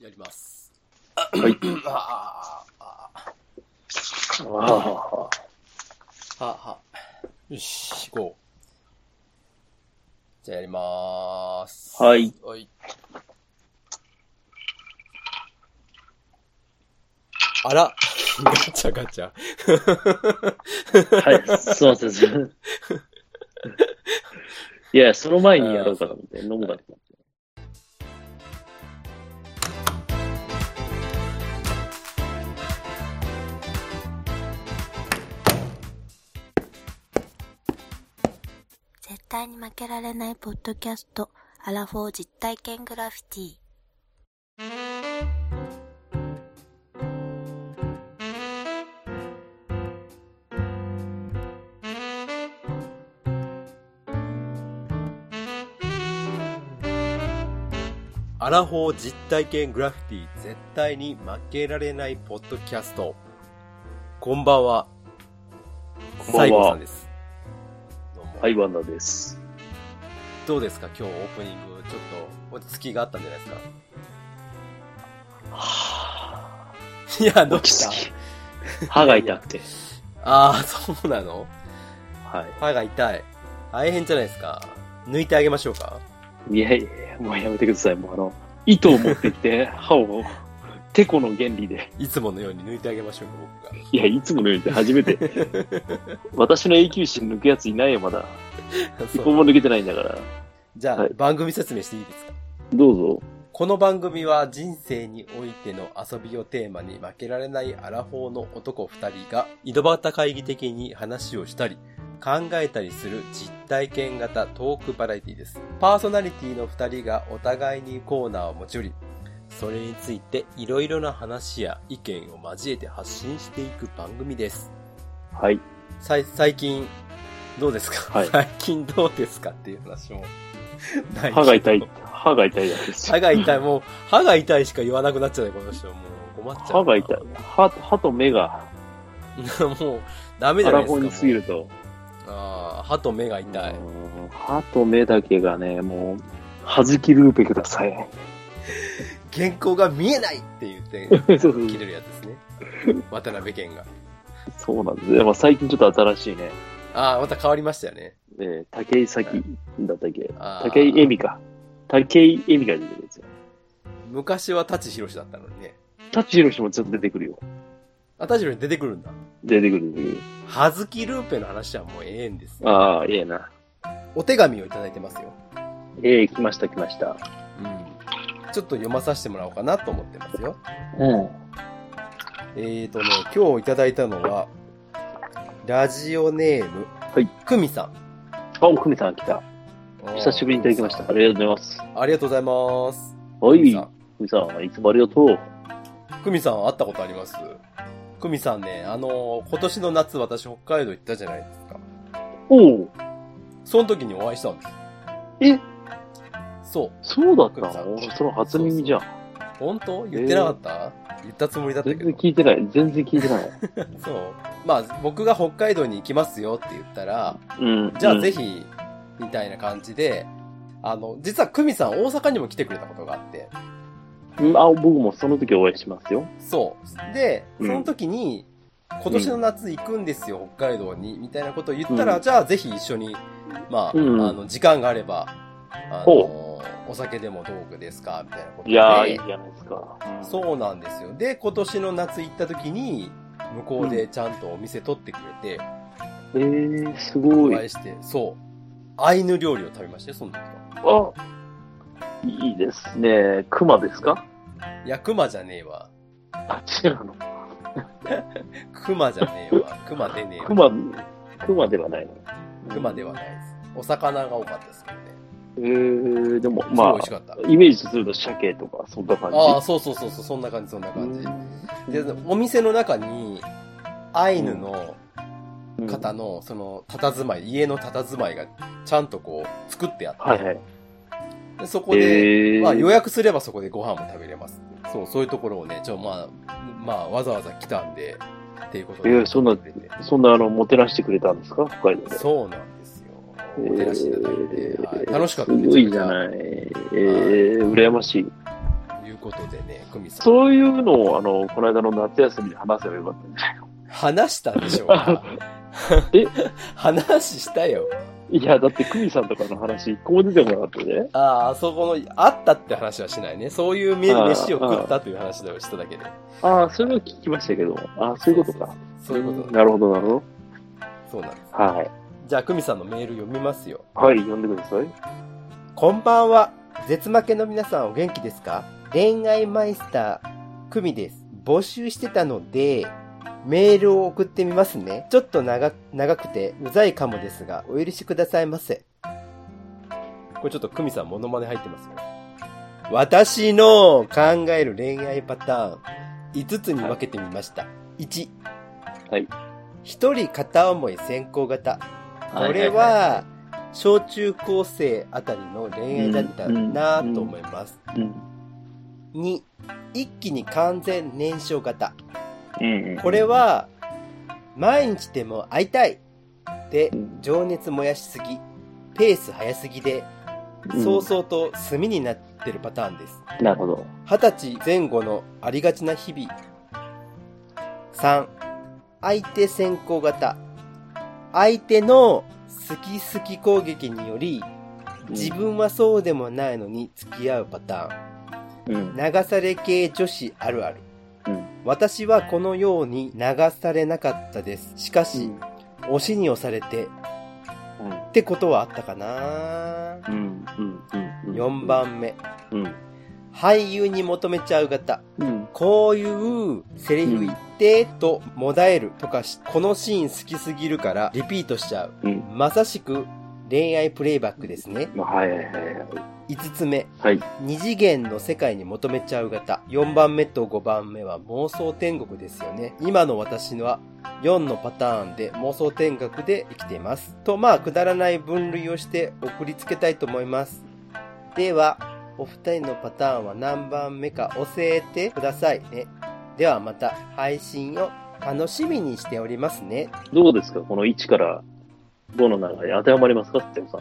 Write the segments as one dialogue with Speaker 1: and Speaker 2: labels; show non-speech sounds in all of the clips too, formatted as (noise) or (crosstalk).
Speaker 1: やります。
Speaker 2: はい。
Speaker 1: ああ、あ
Speaker 2: あ
Speaker 1: はは。よし、行こう。じゃあやりまーす。
Speaker 2: はい。
Speaker 1: はい。あら、ガチャガチャ。
Speaker 2: あ。はい。すいません。すいや、その前にやろうかと思って、飲むかと
Speaker 3: 対に負けられないポッドキャスト、アラフォー実体験グラフィティ。
Speaker 1: アラフォー実体験グラフィティ絶対に負けられないポッドキャスト。こんばんは。
Speaker 2: こんばんは
Speaker 1: 西郷さんです。
Speaker 2: はい、ワンダです。
Speaker 1: どうですか？今日オープニング、ちょっと落ち着きがあったんじゃないですか？
Speaker 2: はい
Speaker 1: や、
Speaker 2: ぁ。
Speaker 1: どうした？
Speaker 2: 歯が痛くて。(laughs)
Speaker 1: ああ、そうなの？
Speaker 2: は
Speaker 1: 歯が痛い。大変じゃないですか？抜いてあげましょうか？
Speaker 2: い。いやいや、もうやめてください。もうあの、糸を持ってきて、歯を、テコの原理で。
Speaker 1: いつものように抜いてあげましょうか、僕が。
Speaker 2: いや、いつものように初めて。(laughs) 私の永久歯抜くやついないよ、まだ。一
Speaker 1: そう
Speaker 2: 個も抜けてないんだから。
Speaker 1: じゃあ、
Speaker 2: はい
Speaker 1: 番組説明していいですか？
Speaker 2: どうぞ。
Speaker 1: この番組は人生においての遊びをテーマに負けられないアラフォーの男二人が井戸端会議的に話をしたり考えたりする実体験型トークバラエティです。パーソナリティの二人がお互いにコーナーを持ち寄り、それについていろいろな話や意見を交えて発信していく番組です。
Speaker 2: はい。
Speaker 1: さい最近、どうですか、
Speaker 2: はい (laughs)
Speaker 1: 最近どうですかっていう話も。
Speaker 2: 歯が痛い。歯が痛いです。
Speaker 1: 歯が痛い。もう、歯が痛いしか言わなくなっちゃうね、この人。もう、困っちゃう。
Speaker 2: 歯が痛い。歯、歯と目が、(laughs)
Speaker 1: もう、ダメじ
Speaker 2: ア
Speaker 1: ゃないですか。
Speaker 2: に過ぎると。
Speaker 1: ああ、歯と目が痛い。
Speaker 2: うん歯と目だけがね、もう、はじきルーペください。(laughs)
Speaker 1: 原稿が見えないって言って、(laughs)
Speaker 2: そうそう
Speaker 1: 切れるやつですね。(laughs) 渡辺謙が。
Speaker 2: そうなんです。まあ、最近ちょっと新しいね。
Speaker 1: ああ、また変わりましたよね。
Speaker 2: えー、武井咲だったっけ？
Speaker 1: あー
Speaker 2: 武井恵美か。武井恵美が出てるんですよ。
Speaker 1: 昔は舘ひろしだったのにね。
Speaker 2: 舘ひろしもちょっと出てくるよ。
Speaker 1: あ、舘ひろし出てくるんだ。
Speaker 2: 出てくる、出てくる。
Speaker 1: はずきルーペの話はもうええんですよ。
Speaker 2: ああ、ええな。
Speaker 1: お手紙をいただいてますよ。
Speaker 2: ええ来ました、来ました。
Speaker 1: うん。ちょっと読まさせてもらおうかなと思ってますよ。
Speaker 2: うん。
Speaker 1: えーとね、今日いただいたのは、ラジオネーム、
Speaker 2: はい。
Speaker 1: くみさん。
Speaker 2: あ、おくみさん来た。久しぶりにいただきました。ありがとうございます。
Speaker 1: ありがとうございます。
Speaker 2: はい。
Speaker 1: くみさん、
Speaker 2: いつもありがとう。
Speaker 1: くみさん会ったことあります？くみさんね、あのー今年の夏私北海道行ったじゃないですか。
Speaker 2: おお
Speaker 1: その時にお会いしたんです。
Speaker 2: え？
Speaker 1: そう。
Speaker 2: そうだった？のその初耳じゃん。
Speaker 1: 本当？言ってなかった、言ったつもりだった
Speaker 2: 全
Speaker 1: けど。
Speaker 2: 然聞いてない。全然聞いてない。(laughs)
Speaker 1: そう。まあ、僕が北海道に行きますよって言ったら、
Speaker 2: うん。
Speaker 1: じゃあぜ
Speaker 2: ひ。
Speaker 1: ひ、みたいな感じで、あの、実はくみさん大阪にも来てくれたことがあって、
Speaker 2: うんあ、僕もその時お会いしますよ。
Speaker 1: そう。で、そ
Speaker 2: うん
Speaker 1: の時に、今年の夏行くんですよ、北海道に、みたいなことを言ったら、
Speaker 2: うん
Speaker 1: じゃあぜひ一緒に、まあ、
Speaker 2: うん
Speaker 1: あの、時間があれば、あの
Speaker 2: ほ、
Speaker 1: お酒でもどうですか？みたいなことで。
Speaker 2: いやー、いいじゃないですか。うん
Speaker 1: そうなんですよ。で、今年の夏行った時に、向こうでちゃんとお店取ってくれて、
Speaker 2: えー、すごい。
Speaker 1: お会いして、そう。アイヌ料理を食べましたよ、その時は。
Speaker 2: あ、いいですね。熊ですか？
Speaker 1: いや、熊じゃねえわ。
Speaker 2: あ、違うの。(laughs)
Speaker 1: 熊じゃねえわ。熊でねえわ。
Speaker 2: 熊、熊ではないの。
Speaker 1: 熊ではないです。お魚が多かったですけどね。
Speaker 2: えー、でも、ま。あ、イメージすると鮭とか、そんな感じ？
Speaker 1: ああ、そうそうそうそう、そんな感じ、そんな感じ。で、お店の中に、アイヌの
Speaker 2: うん
Speaker 1: 方の、その、佇まい、家の佇まいが、ちゃんとこう、作ってあって、
Speaker 2: はいはい。
Speaker 1: でそこで、
Speaker 2: えー、
Speaker 1: まあ予約すればそこでご飯も食べれます。そう、そういうところをね、ちょ、まあ、まあ、わざわざ来たんで、っていうことで。
Speaker 2: えーそんなそんな、あの、もてなしてくれたんですか？北海道で。
Speaker 1: そうなんですよ。お照らしていただいて、
Speaker 2: えー
Speaker 1: はい楽しかった
Speaker 2: すごいじゃない。えー、羨ましい。
Speaker 1: ということでね、久久美さん。
Speaker 2: そういうのを、あの、この間の夏休みで話せばよかったんじゃないの？
Speaker 1: 話したでしょうか？(laughs)
Speaker 2: え？(laughs)
Speaker 1: 話したよ。
Speaker 2: いや、だって久美さんとかの話一個も出てこなかったね。
Speaker 1: ああ、そこの、あったって話はしないね。そういう飯を食ったという話をしただけで。
Speaker 2: ああ、それは聞きましたけど。ああ、そういうことか。
Speaker 1: そういうことだ。
Speaker 2: なるほど、なるほど。
Speaker 1: そうなんです。
Speaker 2: はい。
Speaker 1: じゃあ、久美さんのメール読みますよ。
Speaker 2: はい、読んでください。
Speaker 1: こんばんは。絶負けの皆さんお元気ですか？恋愛マイスター、久美です。募集してたので、メールを送ってみますね。ちょっと長長くてうざいかもですが、お許しくださいませ。これちょっと久美さんモノマネ入ってますよ。私の考える恋愛パターン、5つに分けてみました。1。
Speaker 2: はい。
Speaker 1: 一人片思い先行型。これは、小中高生あたりの恋愛だったなぁと思います。
Speaker 2: うん。
Speaker 1: 2、一気に完全燃焼型。
Speaker 2: うん。
Speaker 1: これは、毎日でも会いたいで
Speaker 2: うん、
Speaker 1: 情熱燃やしすぎ、ペース早すぎで、
Speaker 2: うん
Speaker 1: 早々と炭になってるパターンです。
Speaker 2: なるほど。
Speaker 1: 二十歳前後のありがちな日々。3、相手先行型。相手の好き好き攻撃により、自分はそうでもないのに付き合うパター
Speaker 2: うん。
Speaker 1: ン。流され系女子あるある。
Speaker 2: うん。
Speaker 1: 私はこのように流されなかったです。しかし、推しに押されて、ってことはあったかな
Speaker 2: うん。うん。うん。
Speaker 1: 4。番目。
Speaker 2: うん。
Speaker 1: 俳優に求めちゃう型。
Speaker 2: うん。
Speaker 1: こういうセリフ言ってともだえるとかし、このシーン好きすぎるからリピートしちゃう。
Speaker 2: うん。
Speaker 1: まさしく恋愛プレイバックですね。
Speaker 2: まあ、はいはいはい
Speaker 1: 5つ目。
Speaker 2: はい。
Speaker 1: 二次元の世界に求めちゃう型。4番目と5番目は妄想天国ですよね。今の私のは4のパターンで妄想天国で生きています。と、まあ、くだらない分類をして送りつけたいと思います。では、お二人のパターンは何番目か教えてくださいね。ではまた配信を楽しみにしておりますね。
Speaker 2: どうですか？この1から5の中で当てはまりますか？ってさん。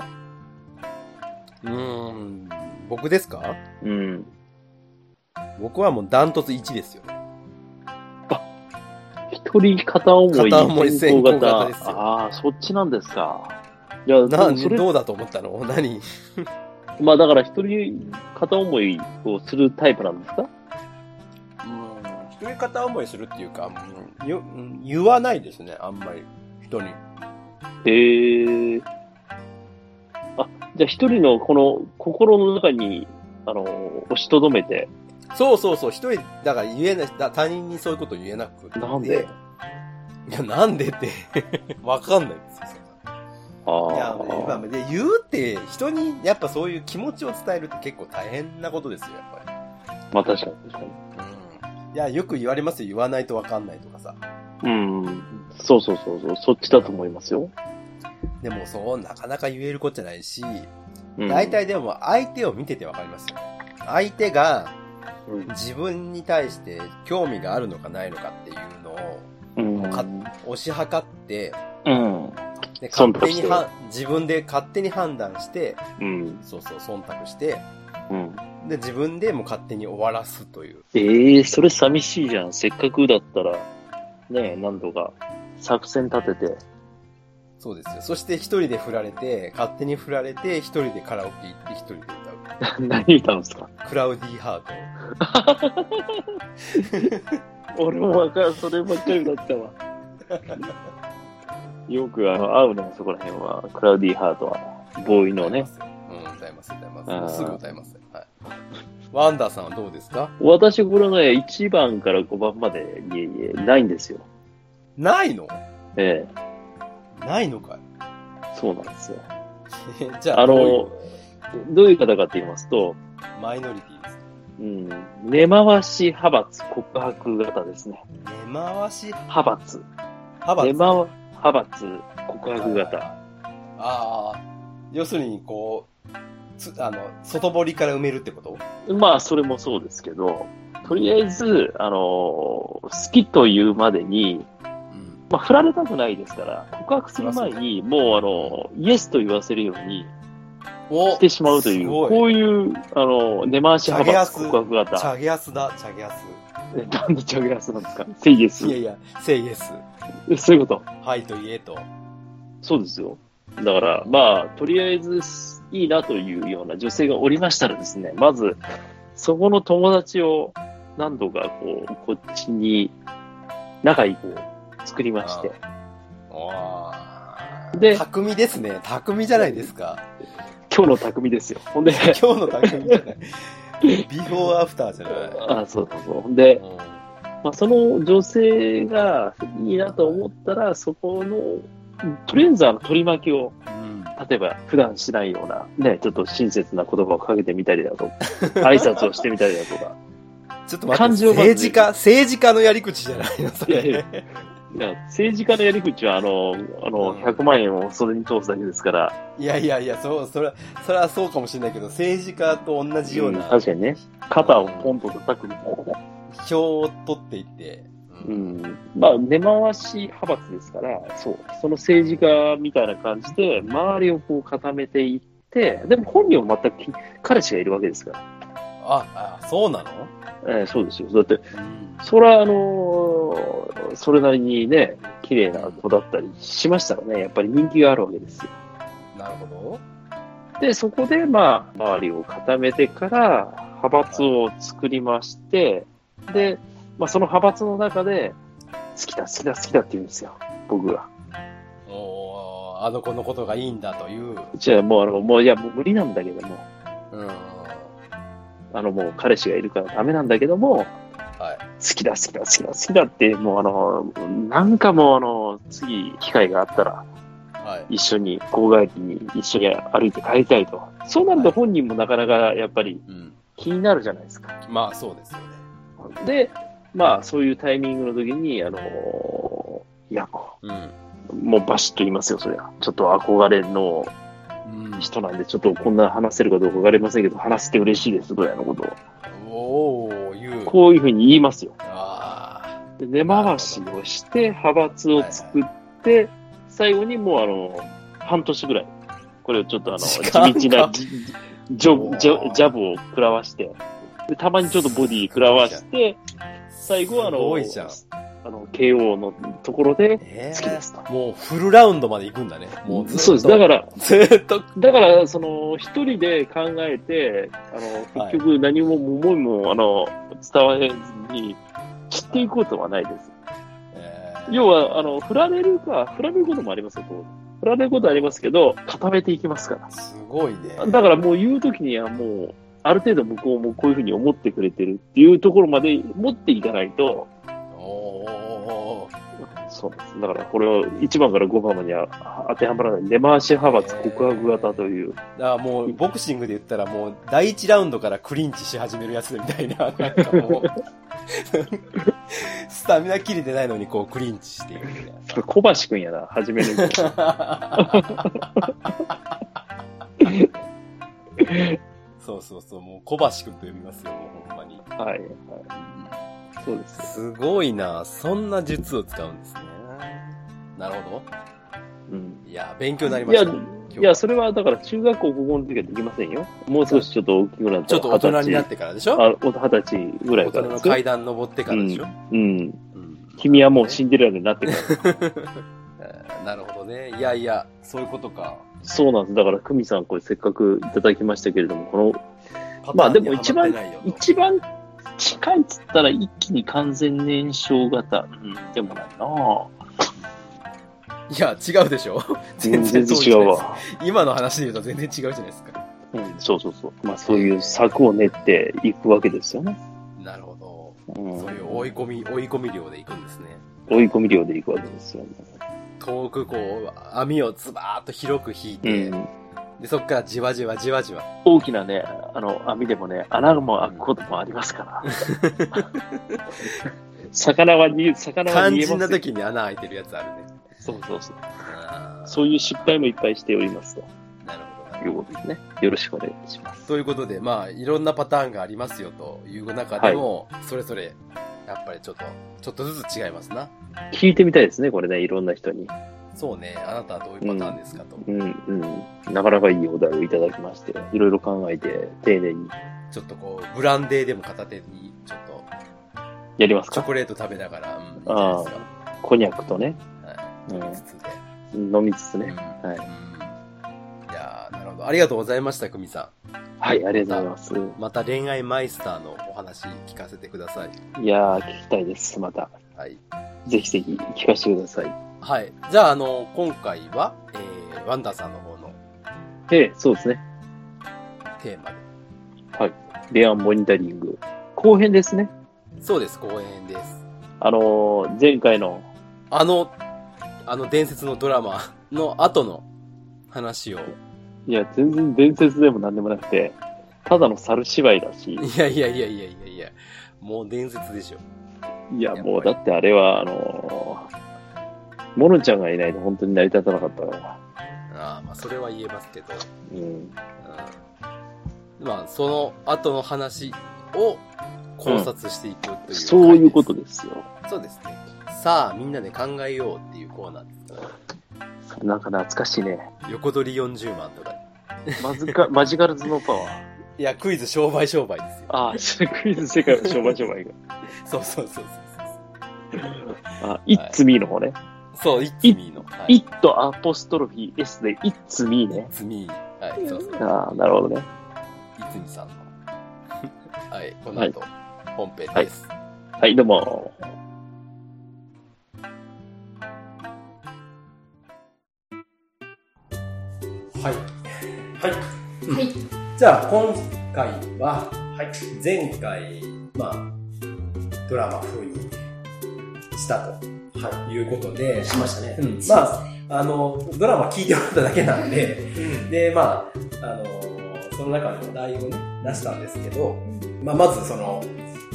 Speaker 1: うーん、僕ですか？
Speaker 2: うん。
Speaker 1: 僕はもうダントツ1ですよ。
Speaker 2: 一人片思い。
Speaker 1: 片思い先行型ですよ
Speaker 2: ああ、そっちなんですか。いや、
Speaker 1: な、
Speaker 2: それ、
Speaker 1: どうだと思ったの？何？
Speaker 2: まあだから一人片思いをするタイプなんですか？
Speaker 1: うん一人片思いするっていうか、うんようん言わないですね、あんまり。人に。
Speaker 2: へえ。あ、じゃあ一人のこの心の中に、あの、押しとどめて、
Speaker 1: そうそうそう、一人、だから言えない、だ他人にそういうこと言えなくて。
Speaker 2: なんで？
Speaker 1: いや、なんでって、(laughs) わかんないですよ。
Speaker 2: あ
Speaker 1: いや、今
Speaker 2: あ。
Speaker 1: で言うって、人にやっぱそういう気持ちを伝えるって結構大変なことですよ、やっぱ
Speaker 2: まあ確かに確かに。
Speaker 1: り。うん。いや、よく言われますよ、言わないとわかんないとかさ。
Speaker 2: うん。そうそうそうそう、そっちだと思いますよ。
Speaker 1: でもそう、なかなか言えることじゃないし、
Speaker 2: うん、
Speaker 1: 大体でも相手を見ててわかりますよ。相手が
Speaker 2: うん、
Speaker 1: 自分に対して興味があるのかないのかっていうのを
Speaker 2: うん。
Speaker 1: か推し量って、
Speaker 2: うん。
Speaker 1: で勝手には自分で勝手に判断して、
Speaker 2: うん。
Speaker 1: そうそう、忖度して、
Speaker 2: うん。
Speaker 1: で、自分でも勝手に終わらすという。
Speaker 2: ええそれ寂しいじゃん。せっかくだったら、ねえ、何度か作戦立てて。
Speaker 1: そうですよ。そして一人で振られて、勝手に振られて、一人でカラオケ行って一人で歌う。(laughs)
Speaker 2: 何歌うんですか？
Speaker 1: クラウディーハート。(laughs)
Speaker 2: 俺もわかる。そればっかりだったわ。よくあの、会うのもそこら辺は、クラウディーハートは、ボーイのね。
Speaker 1: うん、歌います、歌います。すぐ歌います。はい。ワンダーさんはどうですか？
Speaker 2: 私、これね、1番から5番まで、いえいえ、ないんですよ。
Speaker 1: ないの？
Speaker 2: え
Speaker 1: ないのかい？
Speaker 2: えそうなんですよ。
Speaker 1: じゃあ、
Speaker 2: あの
Speaker 1: どういう？
Speaker 2: どういう方かって言いますと、
Speaker 1: マイノリティです。
Speaker 2: うん、根回し派閥告白型ですね。
Speaker 1: 根回し
Speaker 2: 派閥。
Speaker 1: 派閥。
Speaker 2: 根回派閥告白型。
Speaker 1: ああ、要するに、こう、つ、あの、外堀から埋めるってこと？
Speaker 2: まあ、それもそうですけど、とりあえず、あの、好きというまでに、
Speaker 1: うん。
Speaker 2: まあ、振られたくないですから、告白する前に、もう、あの、イエスと言わせるように、
Speaker 1: お
Speaker 2: してしまうという、こういう、あの、根回し派閥告白
Speaker 1: チ
Speaker 2: 型。
Speaker 1: ャゲアスだ、チャゲアス。
Speaker 2: えなんでチャゲアスなんですか？セイエス
Speaker 1: い。やいや、セイエス。
Speaker 2: えそういうこと？
Speaker 1: はいと言えと。
Speaker 2: そうですよ。だから、まあ、とりあえず、いいなというような女性がおりましたらですね、まず、そこの友達を何度か、こう、こっちに、仲いい子を作りまして、
Speaker 1: わー
Speaker 2: で
Speaker 1: 匠ですね。匠じゃないですか。
Speaker 2: 今日の匠ですよ。ほんで、(laughs)
Speaker 1: 今日の匠じゃない。ビフォーアフターじゃない。
Speaker 2: あそうそうそう。で、
Speaker 1: うん
Speaker 2: まあ、その女性がいいなと思ったら、そこの、とりあえずあの取り巻きを、
Speaker 1: うん
Speaker 2: 例えば普段しないような、ね、ちょっと親切な言葉をかけてみたりだとか、(laughs) 挨拶をしてみたりだとか、
Speaker 1: ちょっと待って、政治家、政治家のやり口じゃないのそれ。
Speaker 2: いやいいや政治家のやり口は、あの、あの、
Speaker 1: うん
Speaker 2: 100万円をそれに通すだけですから、
Speaker 1: いやいやいや、そう、それは、それはそうかもしれないけど、政治家と同じような
Speaker 2: 確かにね、肩をポンと叩くみたいな。
Speaker 1: 票を取っていって、
Speaker 2: う
Speaker 1: うん
Speaker 2: ん。まあ、根回し派閥ですから、そう。その政治家みたいな感じで、周りをこう固めていって、でも本人は全くき彼氏がいるわけですから。
Speaker 1: あ、あ、そうなの？
Speaker 2: えーそうですよ。だって、
Speaker 1: うん。
Speaker 2: それは、あのーそれなりにね、綺麗な子だったりしましたらね、やっぱり人気があるわけですよ。
Speaker 1: なるほ
Speaker 2: で、そこで、まあ、周りを固めてから、派閥を作りまして、で、まあ、その派閥の中で、好きだ、好きだ、好きだって言うんですよ。僕が。
Speaker 1: ど。おーあの子のことがいいんだという。
Speaker 2: じゃあ、もう、あの、もう、いや、もう無理なんだけども、
Speaker 1: うん。
Speaker 2: あの、もう彼氏がいるからダメなんだけども、
Speaker 1: はい。
Speaker 2: 好きだ、好きだ、好きだ、好きだって、もう、あの、なんかもう、あの、次、機会があったら、
Speaker 1: はい。
Speaker 2: 一緒に、校外機に一緒に歩いて帰りたいと。そうなると本人もなかなか、やっぱり
Speaker 1: うん。
Speaker 2: 気になるじゃないですか。
Speaker 1: まあ、そうですよね。
Speaker 2: で、まあ、そういうタイミングの時に、あのいや、も
Speaker 1: うん。
Speaker 2: うもうバシッと言いますよ、それは。ちょっと憧れの
Speaker 1: うん。
Speaker 2: 人なんで、ちょっとこんな話せるかどうかわかりませんけど、話して嬉しいです、ぐらいのことを。
Speaker 1: お。
Speaker 2: こういうふうに言いますよ。
Speaker 1: あ
Speaker 2: で根回しをして、派閥を作って、最後にもう、あの、半年ぐらい、これをちょっとあの、地道なジジョブ、ジョジャブを食らわして、でたまにちょっとボディ食らわして、最後はあ
Speaker 1: す
Speaker 2: の。あの、KO のところで
Speaker 1: え
Speaker 2: 好きですと。
Speaker 1: もうフルラウンドまで行くんだね。もう。
Speaker 2: そうです。だから、
Speaker 1: ずーっと。
Speaker 2: だから、その、一人で考えて、あの、結局何も思いも、あの、伝わらずに、散っていくことはないです。
Speaker 1: え
Speaker 2: 要は、あの、振られるか、振られることもありますよ、振られることはありますけど、固めていきますから。
Speaker 1: すごいね。
Speaker 2: だからもう言うときにはもう、ある程度向こうもこういうふうに思ってくれてるっていうところまで持っていかないと、
Speaker 1: おー
Speaker 2: そうです。だからこれを1番から5番までは当てはまらない。根回し派閥告白型という。
Speaker 1: だからもう、ボクシングで言ったらもう、第一ラウンドからクリンチし始めるやつみたいな、なんかもう、スタミナ切れてないのにこう、クリンチしていくみたいなさ。
Speaker 2: 小橋くんやな、始めるの。(laughs)
Speaker 1: そうそうそう、もう小橋くんと呼びますよ、もうほんまに。
Speaker 2: はい、はい。そうです。
Speaker 1: すごいなそんな術を使うんですね。なるほ
Speaker 2: うん。
Speaker 1: ど。いや、勉強になり
Speaker 2: いや、
Speaker 1: ました。今日
Speaker 2: いや、それはだから中学校、高校の時はできませんよ。もう少しちょっと大きくなった
Speaker 1: ちょっと大人になっ
Speaker 2: 二
Speaker 1: てからでしょ？
Speaker 2: 二十歳ぐら
Speaker 1: 大人の
Speaker 2: いからですよ。
Speaker 1: 階段登ってからでしょ、
Speaker 2: うん。
Speaker 1: うん
Speaker 2: 君はもうシンデレラになってから。
Speaker 1: え (laughs) ーなるほどね。いやいや、そういうことか。
Speaker 2: そうなんです。だから、久美さん、これせっかくいただきましたけれども、この、まあでも一番一番近いっつったら一気に完全燃焼型。うん、でもないな (laughs) い
Speaker 1: や、違うでしょ
Speaker 2: 全然違うわ。
Speaker 1: 今の話で言うと全然違うじゃないですか。
Speaker 2: うん、そうそうそう。まあそういう策を練っていくわけですよね。
Speaker 1: なるほど。
Speaker 2: うん、
Speaker 1: そういう追い込み、追い込み量でいくんですね。
Speaker 2: 追い込み量でいくわけですよね。
Speaker 1: 遠くこう、網をズバーッと広く引いて、
Speaker 2: うん。
Speaker 1: で、そっからじわじわじわじわ。
Speaker 2: 大きなね、あの、網でもね、穴も開くこともありますから。(laughs) 魚はに、魚は
Speaker 1: 肝
Speaker 2: 逃げますよ
Speaker 1: 心な時に穴開いてるやつあるね。
Speaker 2: そうそうそう。そういう失敗もいっぱいしておりますと
Speaker 1: なるほどな
Speaker 2: いうことですね。よろしくお願いします。
Speaker 1: ということで、まあ、いろんなパターンがありますよという中でも、それぞれ、やっぱりちょっと、ちょっとずつ違いますな。
Speaker 2: 聞いてみたいですね、これね、いろんな人に。
Speaker 1: そうね、あなたはどういうパターンですかと。
Speaker 2: うん、うん。なかなかいいお題をいただきまして、いろいろ考えて、丁寧に
Speaker 1: ちょっとこう、ブランデーでも片手に、ちょっと、
Speaker 2: やりますか？
Speaker 1: チョコレート食べながら、うん、いいんじゃないです
Speaker 2: コニャックとね、
Speaker 1: はい。つつで。
Speaker 2: 飲みつつ
Speaker 1: うん
Speaker 2: ね。はい
Speaker 1: うんいやーなるほど。ありがとうございました、久美さ
Speaker 2: はい、ありがとうござい
Speaker 1: ん。また恋愛マイスターのお話聞かせてください。
Speaker 2: ます。いやー、聞きたいです、また。
Speaker 1: はい。
Speaker 2: ぜひぜひ聞かせてください。
Speaker 1: はい。じゃあ、あの、今回は、えー、ワンダーさんの方の
Speaker 2: ええ、そうですね。
Speaker 1: テーマで。
Speaker 2: レアンモニタリング。後編ですね。
Speaker 1: そうです、公演です。
Speaker 2: あのー前回の、
Speaker 1: あの、あの伝説のドラマの後の話を。
Speaker 2: いや、全然伝説でもなんでもなくて、ただの猿芝居だし、
Speaker 1: いやいやいやいやいやいや、もう伝説でしょ。
Speaker 2: いや、もうだってあれは、あのーモノちゃんがいないと本当に成り立たなかったから。
Speaker 1: ああ、まあ、それは言えますけど。
Speaker 2: うん。
Speaker 1: うんまあ、その後の話を考察していくという、
Speaker 2: そういうことですよ。
Speaker 1: そうですね。さあ、みんなで考えようっていうコーナーですから。
Speaker 2: なんか懐かしいね。
Speaker 1: 横取り40万とか。
Speaker 2: マズカ、マジカルズのパワー。
Speaker 1: いや、クイズ商売商売ですよ。
Speaker 2: ああ、クイズ世界の商売商売が。(laughs)
Speaker 1: そうそうそうそう
Speaker 2: あ、It's me の方ね。
Speaker 1: そう。そう、いつみの。はい。
Speaker 2: It アポストロフィー S で It's me ね。
Speaker 1: つみ。はい、そうそう。
Speaker 2: ああ、なるほどね。
Speaker 1: いつみさんの。はい、この後、本編です。
Speaker 2: はい、どうも。
Speaker 1: はい。はい。
Speaker 4: はい。
Speaker 1: じゃあ、今回は、はい、前回、まあ、ドラマ風にしたと、はい、い。うことで、
Speaker 4: しましたね。
Speaker 1: うん、まあ、あの、ドラマ聞いてもらっただけなんで、で、まあ、あの、その中のお題をね、出したんですけど、まあ、まずその、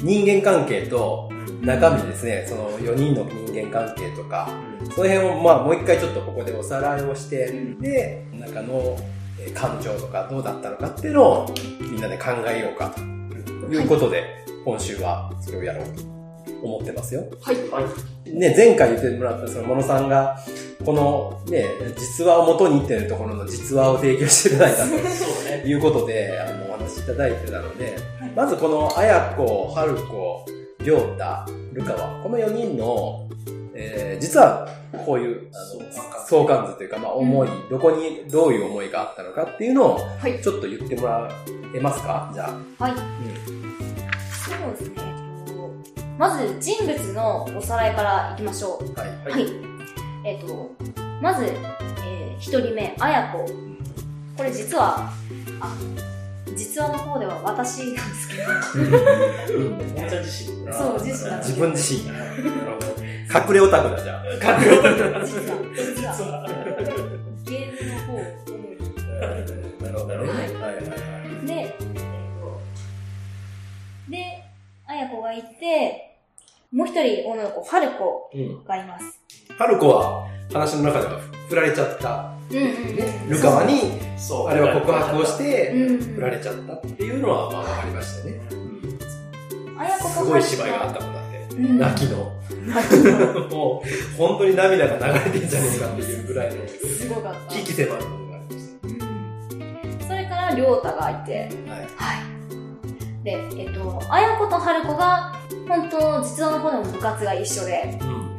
Speaker 1: 人間関係と中身ですね、その4人の人間関係とか、その辺をまあもう一回ちょっとここでおさらいをして、で、中のえー感情とかどうだったのかっていうのをみんなで考えようかということで、今週はそれをやろうと思ってますよ。
Speaker 4: はい。
Speaker 1: ね、前回言ってもらったその、モノさんが、このね、実話を元に言ってるところの実話を提供していただいたと。(laughs) いうことで、あの、お話しいただいてたので、まずこの、あやこ、はるこ、りょうた、るかわ、この4人の、えー、実は、こういう、あの、相関図というか、まあ、思い、どこに、どういう思いがあったのかっていうのを、
Speaker 4: はい。
Speaker 1: ちょっと言ってもらえますか？じゃあ。
Speaker 4: はい。そうですね。えっとまず人物のおさらいからいきましょう。
Speaker 1: はい。
Speaker 4: はい。えっと、まず、えー、一人目、あやこ。これ実は、あ、実話の方では私なんですけど、
Speaker 5: やちゃん自身。
Speaker 4: そう自身な
Speaker 1: 自分自身。なるほど。隠れオタクだ、じゃあ。
Speaker 4: 実は、(laughs) 実は、ゲームの方
Speaker 1: なるほどね。
Speaker 5: はい
Speaker 1: はいはいはい。
Speaker 4: で、あやこがいて、もう一人女の子、はるこ
Speaker 1: うん。
Speaker 4: がいます。
Speaker 1: はるこは、話の中では振られちゃった。
Speaker 4: うんうんうん。
Speaker 1: ルカワに、
Speaker 5: そう。
Speaker 1: あれは告白をして、
Speaker 4: うん。
Speaker 1: 振られちゃったっていうのは、まあ、わかりましたね。
Speaker 4: あやこと
Speaker 1: すごい芝居があったもんだって。
Speaker 4: うん。
Speaker 1: 泣きの。(laughs) もう、本当に涙が流れてんじゃねえかっていうぐらいの、
Speaker 4: すごかった。
Speaker 1: 危機迫るものがありまし
Speaker 4: うんそれから、りょうたがいて、
Speaker 1: た。はい。
Speaker 4: はい。で、えっと、あやことはるこが、本当、実話の方でも部活が一緒で、
Speaker 1: うん。
Speaker 4: うん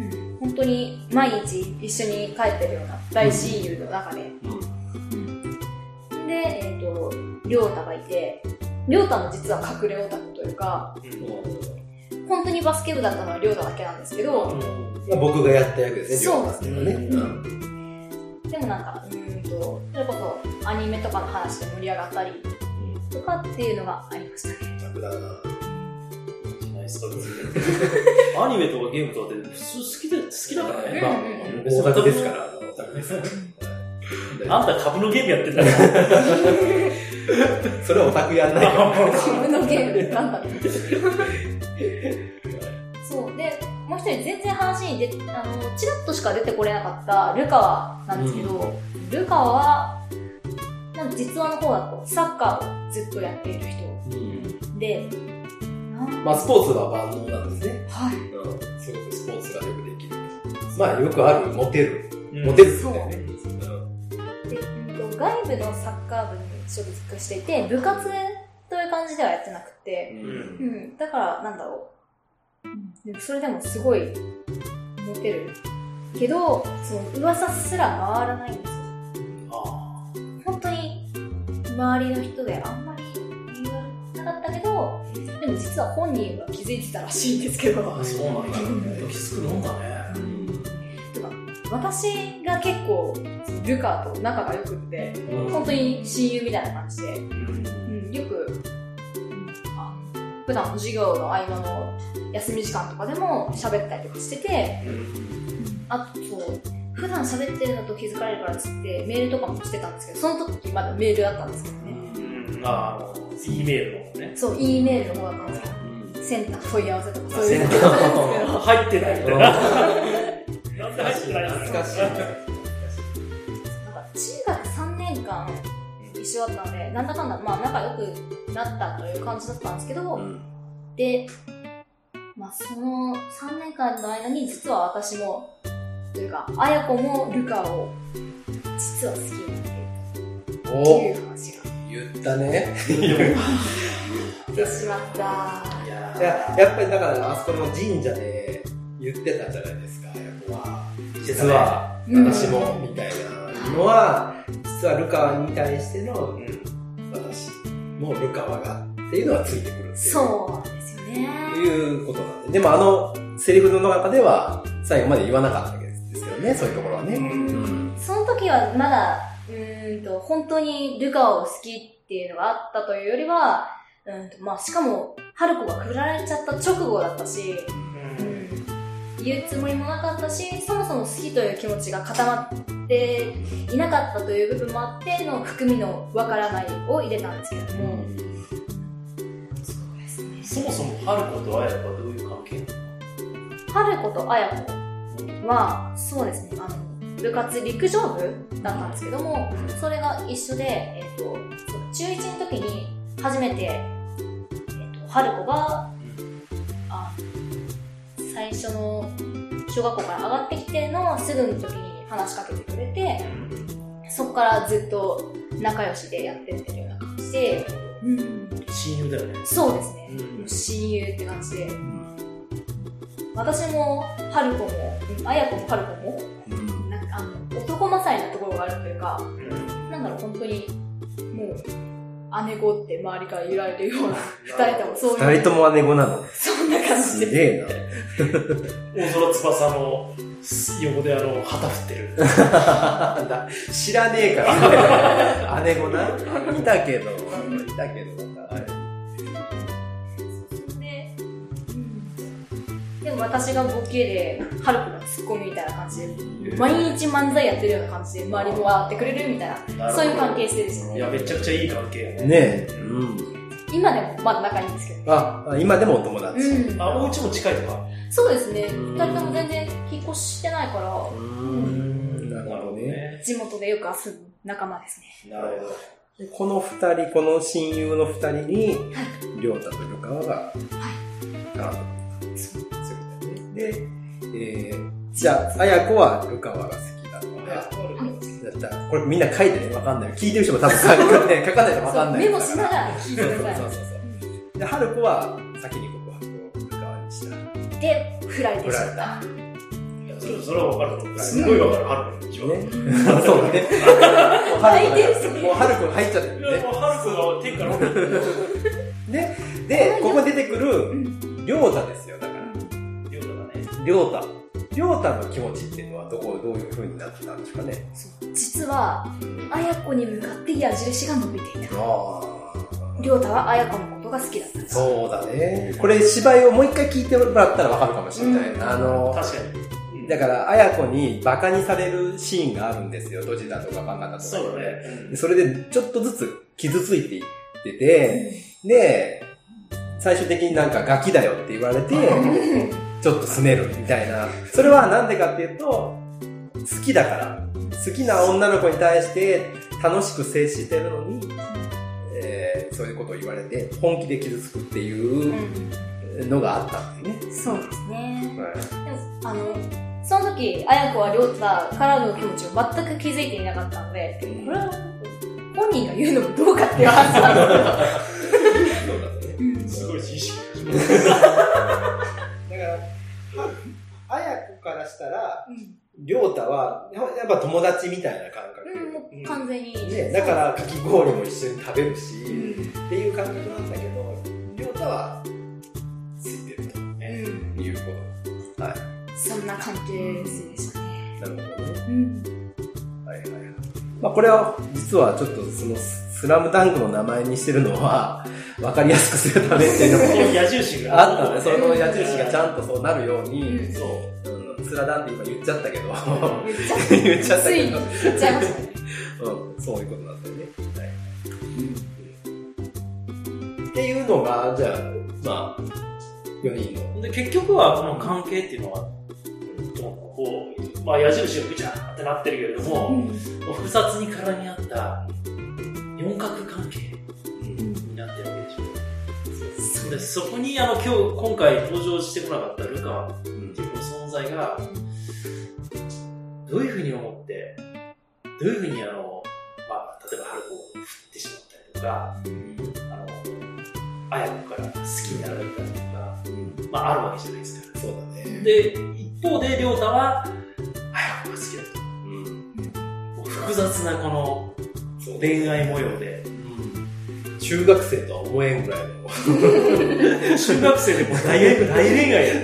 Speaker 4: 本当に毎日一緒に帰ってるような大親友の中で。
Speaker 1: うん。
Speaker 4: で、えっと、りょうたがいて、りょうたも実は隠れオタクというか、本当にバスケ部だったのはりょうただけなんですけど、
Speaker 1: まあ、僕がやった役ですね、
Speaker 4: そう
Speaker 1: 両方ね。
Speaker 4: でもなんか、うーんと、それこそアニメとかの話で盛り上がったりとかっていうのがありましたね。
Speaker 1: だな
Speaker 5: ナイストーリーアニメとかゲームとかって普通好きで、好きだからね。
Speaker 1: まあ
Speaker 4: うん、
Speaker 1: オタクですから、オタクですから。
Speaker 5: あんた株のゲームやってんだから。(laughs)
Speaker 1: それはオタクやんないから。
Speaker 4: 自分のゲームでなんだそう。で、もう一人全然話に出て、あの、チラッとしか出てこれなかったルカワなんですけど、ルカワは、なんか実話の方だとサッカーをずっとやっている人で、
Speaker 1: まあ、スポーツは万能なんですね。
Speaker 4: はい。
Speaker 1: うん。すごくスポーツがよくできる。まあ、よくある、モテる。
Speaker 5: うん
Speaker 1: モテるんだよね。
Speaker 4: で、うんと外部のサッカー部に所属していて、部活という感じではやってなくて、
Speaker 5: うん
Speaker 4: うん、だから、なんだろう。うんでもそれでもすごい、モテる。けど、その噂すら回らないんですよ。
Speaker 5: あ
Speaker 4: 本当に、周りの人であんまりなかったけど、でも実は本人は気づいてたらしいんですけど、
Speaker 5: あ、そうなんだ。気づくもんだね。
Speaker 4: 私が結構、ルカと仲が良くって、本当に親友みたいな感じで、うん、よく、うんあ普段の授業の合間の休み時間とかでも喋ったりとかしてて、あとそう、普段喋ってるのと気づかれるからっつってメールとかもしてたんですけど、その時まだメールだったんですけどね。
Speaker 5: うん。あ、あの、E メールの方ね。
Speaker 4: そう、E メールの方だったんですけど、センター問い合わせとか。そういうの
Speaker 5: 入ってないみたいな。(laughs) なんで入ってないんだ
Speaker 1: 懐かしい。
Speaker 4: なんか中学3年間一緒だったので、なんだかんだ、まあ仲良くなったという感じだったんですけど、で、まあその3年間の間に実は私も、というか、あやこもルカを実は好きになっていると
Speaker 1: お
Speaker 4: いう話が
Speaker 1: 言ったね。
Speaker 4: 出てしまった。
Speaker 5: いや
Speaker 1: いや、やっぱりだから、あそこの神社で言ってたじゃないですか、やこは。実は、
Speaker 4: うん
Speaker 1: 私も、みたいなのは、実はルカワに対しての、私もルカワが、っていうのはついてくる。
Speaker 4: そうなんですよね。
Speaker 1: いうことなんで。でもあの、セリフの中では、最後まで言わなかったわけですけどね、そういうところはね。
Speaker 5: うん
Speaker 4: その時はまだ、うーんと、本当にルカワを好きっていうのがあったというよりは、うんと、まあ、しかも、春子が振られちゃった直後だったし、うん、言うつもりもなかったし、そもそも好きという気持ちが固まっていなかったという部分もあっての含みのわからないを入れたんですけれども、そうですね。
Speaker 5: そもそも春子と綾子はどういう関係？
Speaker 4: 春子と綾子は、そうですね、あの、部活陸上部だったんですけども、それが一緒で、えっ、と、そう中1の時に初めて、えっ、と、春子が、あ最初の小学校から上がってきてのすぐの時に話しかけてくれて、そこからずっと仲良しでやってってるような感じで、うん、
Speaker 5: 親友だよね。
Speaker 4: そうですね。
Speaker 5: うん
Speaker 4: 親友って感じで。私も、春子も、うん綾子も春子も、の、男勝りなところがあるというか、なんだろう、本当に、もう、姉子って周りから言われてるような、二人ともそういう。
Speaker 1: 二人とも姉子なの？
Speaker 4: そんな感じ
Speaker 1: す
Speaker 4: で。
Speaker 1: げえな。
Speaker 5: 大空翼の横であの、旗振ってる。
Speaker 1: だ (laughs) 知らねえから。(laughs) 姉子な。いたけど、いたけど、
Speaker 4: 私がボケで、春子がツッコミみたいな感じで、毎日漫才やってるような感じで、周りも笑ってくれるみたいな、そういう関係性ですよね。
Speaker 5: いや、めちゃくちゃいい関係やね。
Speaker 1: ねえ。うん。
Speaker 4: 今でもまだ仲いいんですけど。
Speaker 1: あ、あ今でもお友達。
Speaker 4: うん。
Speaker 5: あ、お家も近いとか？
Speaker 4: そうですね。
Speaker 1: うん
Speaker 4: 二人とも全然引っ越してないから、
Speaker 1: ん。なるほどね。。
Speaker 4: 地元でよく遊ぶ仲間ですね。
Speaker 5: なるほど。
Speaker 1: でこの二人、この親友の二人に、りょうたとルカワが、絡んでくる。そうい。で、えー、じゃあ、あやこはルカワが好きだとか、だったら、これみんな書いてね、わかんない。聞いてる人も多分書かね (laughs) 書かないとわかんない。
Speaker 4: メモしながら聞いてくださ
Speaker 1: そうそうそう。で、春子は先に告白をルカワにした。
Speaker 4: い。で、振られてしまった。
Speaker 5: それそれはわかる。すごいわかる、春子の気持。(laughs)
Speaker 1: そうね。
Speaker 4: 泣いてるし
Speaker 1: もう春子が入っちゃってる
Speaker 5: いや、
Speaker 1: ね。
Speaker 5: もう春子が天から。
Speaker 1: ね。で、ここ出てくる、りょうたですよ。りょうた。りょうたの気持ちっていうのはどこ、どういう風になってたんですかね？
Speaker 4: 実は、綾子に向かって矢印が伸びていた。
Speaker 1: あ
Speaker 4: りょうたは綾子のことが好きだったんです。
Speaker 1: そうだね。これ芝居をもう一回聞いてもらったらわかるかもしれない。
Speaker 4: うん
Speaker 1: あの、
Speaker 5: 確かに。
Speaker 1: だから、あやこに馬鹿にされるシーンがあるんですよ。ドジだとかバカだとか。
Speaker 5: そうだね。
Speaker 1: でそれでちょっとずつ傷ついていってて、で、最終的になんかガキだよって言われて、ちょっと拗ねるみたいな。それはなんでかっていうと、好きだから。好きな女の子に対して楽しく接してるのに、えーそういうことを言われて、本気で傷つくっていうのがあったんだよね。
Speaker 4: そうですね。
Speaker 1: はい
Speaker 4: でも、あの、その時、あや子はりょうたからの気持ちを全く気づいていなかったので、これは本人が言うのもどうかっていう話なんです
Speaker 1: そうだね。
Speaker 5: すごい自
Speaker 1: あやこからしたら、
Speaker 4: けど。うん
Speaker 1: りょうたは、やっぱ友達みたいな感覚。
Speaker 4: うん、もう完全に。
Speaker 1: ね、だから、かき氷も一緒に食べるし、
Speaker 4: うん、
Speaker 1: っていう感覚なんだけど、りょうたは、ついてると
Speaker 4: うん。
Speaker 1: いうこと。はい。
Speaker 4: そんな関係性でしたね。
Speaker 1: なるほどね。
Speaker 4: うん。
Speaker 1: はいはいはい。まあこれは、実はちょっとその、スラムダンクの名前にしてるのは、わかりやすくするためっていうのも
Speaker 5: 矢印が。
Speaker 1: あったんで、その矢印がちゃんとそうなるように、
Speaker 5: そう。
Speaker 1: うん、スラダンって今言っちゃったけど、
Speaker 4: 言っちゃった。
Speaker 1: けど、
Speaker 4: 言っちゃいましたね。
Speaker 1: うん、そういうことなんだよね。はい。っていうのが、じゃあ、まあ、4人の。
Speaker 5: で、結局はこの関係っていうのは、こう、まあ矢印がぐちゃーってなってるけれども、
Speaker 4: うん
Speaker 5: 複雑に絡み合った四角関係になってるわけでしょ。でそこにあの今日、今回登場してこなかったルカっていう存在が、どういうふうに思って、どういうふうにあの、まあ、例えば春子を振ってしまったりとか、あの、綾子から好きになられたりとか、まああるわけじゃないですか。
Speaker 1: そうだね。
Speaker 5: で、一方で亮太は、綾子が好きだと。もう複雑なこの
Speaker 1: そう
Speaker 5: 恋愛模様で、
Speaker 1: 中学生とは思えんぐらいの。(laughs)
Speaker 5: 中学生でもう大恋大恋愛だよ。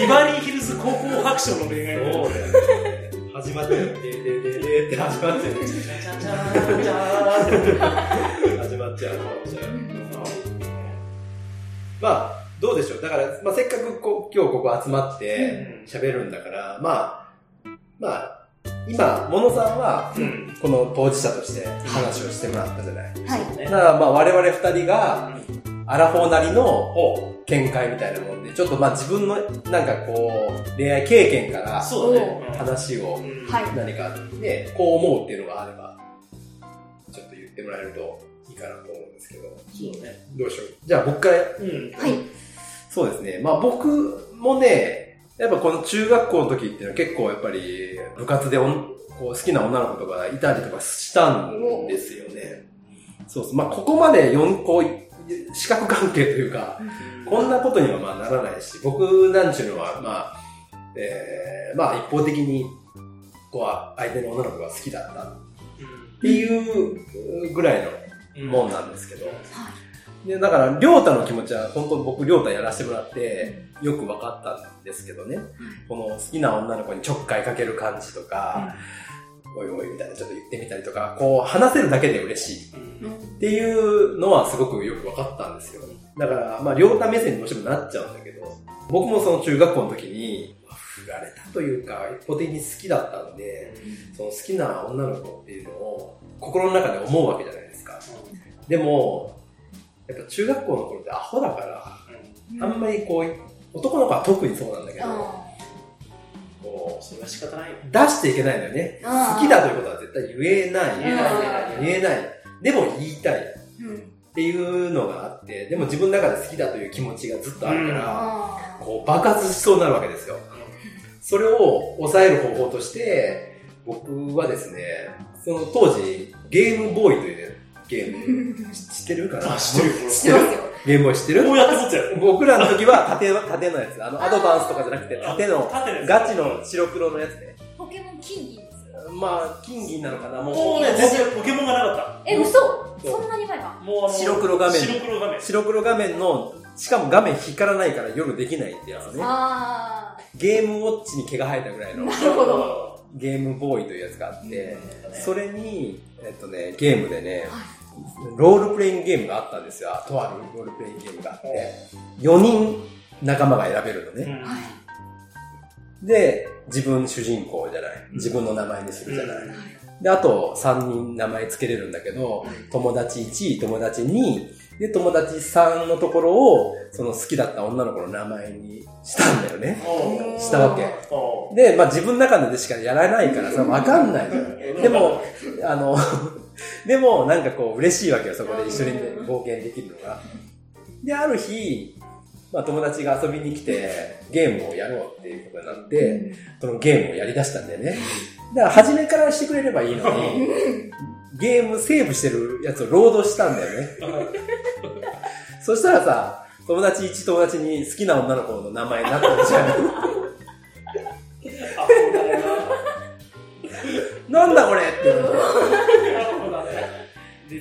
Speaker 5: ビバリーヒルズ高校白書の恋愛。
Speaker 1: そうだよね。始まっちゃう。ででででって始まっちゃう。
Speaker 5: チャチャチャチャって
Speaker 1: 始まっちゃう。まあ、どうでしょう。だから、まあ、せっかくこう今日ここ集まって喋るんだから、まあ、まあ、今、モノさんは、
Speaker 5: うん。
Speaker 1: この当事者として話をしてもらったじゃない。
Speaker 4: はい。
Speaker 5: ね
Speaker 1: だからまあ我々二人が、
Speaker 5: う
Speaker 1: アラフォーなりの見解みたいなもんで、ちょっとまあ自分のなんかこう、恋愛経験から
Speaker 5: そうだね。
Speaker 1: 話を何かね、こう思うっていうのがあれば、ちょっと言ってもらえるといいかなと思うんですけど、
Speaker 5: そうだね。
Speaker 1: どうしよう？じゃあ僕から、
Speaker 5: うん。
Speaker 4: はい。
Speaker 1: そうですね。まあ僕もね、やっぱこの中学校の時っていうのは結構やっぱり部活でおんこう好きな女の子とかいたりとかしたんですよね。そうそう。まあここまで四こう視覚関係というか、こんなことにはまあならないし、僕なんちゅうのはまあ、えー、まあ一方的にこう相手の女の子が好きだったっていうぐらいのもんなんですけど、で、だから、りょうたの気持ちは、本当僕、りょうたやらせてもらって、よく分かったんですけどね。この好きな女の子にちょっかいかける感じとか、おいおいみたいなちょっと言ってみたりとか、こう、話せるだけで嬉しいっていうのはすごくよく分かったんですよ。だから、まあ、りょうた目線にどうしてもなっちゃうんだけど、僕もその中学校の時に、まあ振られたというか、一方的に好きだったんで、その好きな女の子っていうのを心の中で思うわけじゃないですか。でも、やっぱ中学校の頃ってアホだから、あんまりこう、男の子は特にそうなんだけど、
Speaker 4: あ
Speaker 1: こ
Speaker 5: それは仕方ない
Speaker 1: 出していけないのよね。好きだということは絶対言えない。
Speaker 5: 言えない
Speaker 1: 言えない。でも言いたいっ。ていうのがあって、でも自分の中で好きだという気持ちがずっとあるから、
Speaker 4: あ
Speaker 1: こう爆発しそうになるわけですよ。それを抑える方法として、僕はですね、その当時、ゲームボーイというね、ゲーム、知ってるかな？
Speaker 5: あ知ってるよ
Speaker 1: 知
Speaker 4: 知ってますよ。
Speaker 1: ゲームボーイ知ってる？
Speaker 5: こうやって持つやつ。
Speaker 1: 僕らの時は縦の、縦のやつ。あの、アドバンスとかじゃなくて、縦の、ガチの白黒のやつね。
Speaker 4: ポケモン金銀ですよ。
Speaker 1: まあ、金銀なのかな？もう、
Speaker 5: もうね、全然ポケモンがなかっ
Speaker 4: え、嘘？
Speaker 1: そ
Speaker 4: んなに前か
Speaker 5: た。。もうあの、
Speaker 1: 白黒画面
Speaker 5: 白黒画面。
Speaker 1: 白黒画面の、しかも画面光らないから夜できないってやつね。
Speaker 4: あ
Speaker 1: ゲームウォッチに毛が生えたぐらいの
Speaker 4: ー。なるほど。
Speaker 1: ゲームボーイというやつがあって、それに、えっとね、ゲームでね、ロールプレイングゲームがあったんですよ。とあるロールプレイングゲームがあって、4人仲間が選べるのね。
Speaker 5: うん
Speaker 1: で、自分主人公じゃない。自分の名前にするじゃない。で、あと3人名前つけれるんだけど、友達1、友達2、で、友達3のところを、その好きだった女の子の名前にしたんだよね。したわけ。で、まあ自分の中でしかやらないからさ、わかんないのよ。でも、あの、(laughs) でもなんかこう嬉しいわけよ、そこで一緒にね冒険できるのが。で、ある日、まあ友達が遊びに来て、ゲームをやろうっていうことになって、そのゲームをやり出したんだよね。だから初めからしてくれればいいのに、ゲームセーブしてるやつをロードしたんだよね。そしたらさ、友達1友達に好きな女の子の名前になってるじゃん。(laughs) なんだこれって言うの
Speaker 5: な。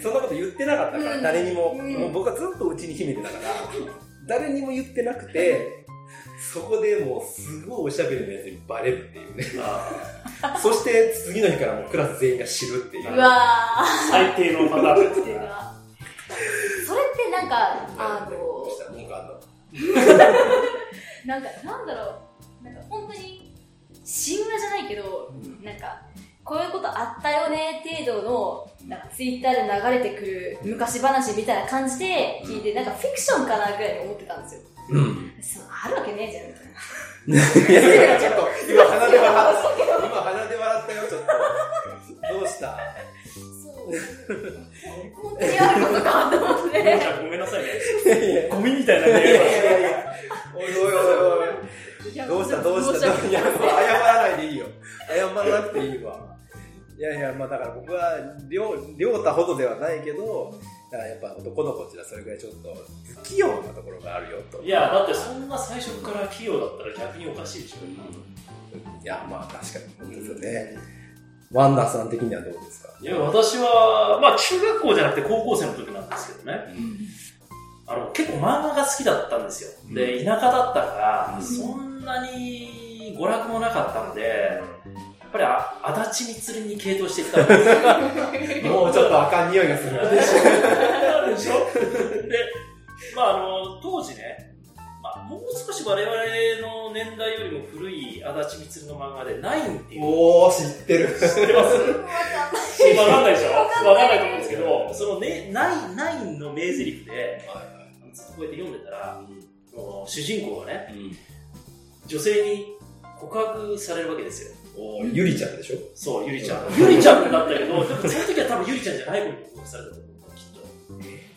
Speaker 5: そ
Speaker 1: んなこと言ってなかったから、
Speaker 4: うん。
Speaker 1: 誰にも、
Speaker 4: うん。
Speaker 1: もう僕はずっとうちに秘めてたから、誰にも言ってなくて、そこでもうすごいおしゃべりのやつにバレるっていうね。
Speaker 5: あ
Speaker 1: そして次の日からもうクラス全員が知るっていう。
Speaker 4: うわ
Speaker 5: ー。最低のパターン。
Speaker 4: ー。それってなんか、あの、
Speaker 1: の (laughs)
Speaker 4: なんか、なんだろう、なんか本当に、神話じゃないけど、なんか、こういうことあったよね程度の、なんかツイッターで流れてくる昔話みたいな感じで聞いて、なんかフィクションかなぐらいに思ってたんですよ。
Speaker 1: うん。
Speaker 4: そうあるわけねえじゃん、みたいな。(laughs)
Speaker 1: いやいや、ちょっと、今鼻で笑った。今鼻で笑ったよ、ちょっと。どうした？
Speaker 4: そう。本当にあることかと思って。
Speaker 5: ごめんなさいね。
Speaker 1: いやいやい
Speaker 5: ゴミみたいなね。
Speaker 1: やいやいや。おいおいおいおい。どうした？どうした？どういや、もう謝らないでいいよ。謝らなくていいわ。いやいや、まあだから僕は、りょう、りょうたほどではないけど、だからやっぱ男の子ってのはそれぐらいちょっと不器用なところがあるよと。
Speaker 5: いや、だってそんな最初から器用だったら逆におかしいでしょ。
Speaker 1: いや、まあ確かに本当ですよね。ワンダーさん的にはどうですか？
Speaker 5: いや、私は、まあ中学校じゃなくて高校生の時なんですけどね。あの、結構漫画が好きだったんですよ。で、田舎だったから、
Speaker 1: うん
Speaker 5: そんなに娯楽もなかったので、ぱりあ足立みつりに傾倒していったんですよ。
Speaker 1: もうちょっとあかん匂いがする。
Speaker 5: あるでしょで、まああの、当時ね、まあ、もう少し我々の年代よりも古い足立みつりの漫画で、ナインっていう。
Speaker 1: おー、知ってる。
Speaker 5: 知ってます？わかんないでしょ？わかんないと思うんですけど、そのね、ナイン、ナインの名台詞で、ずっとこうやって読んでたら、もう主人公がね、女性に告白されるわけですよ。
Speaker 1: おーゆりちゃんでしょ？
Speaker 5: そう、ゆりちゃん。ゆりちゃんってなったけど、でもその時は多分ゆりちゃんじゃない子に告白されたと思う、きっ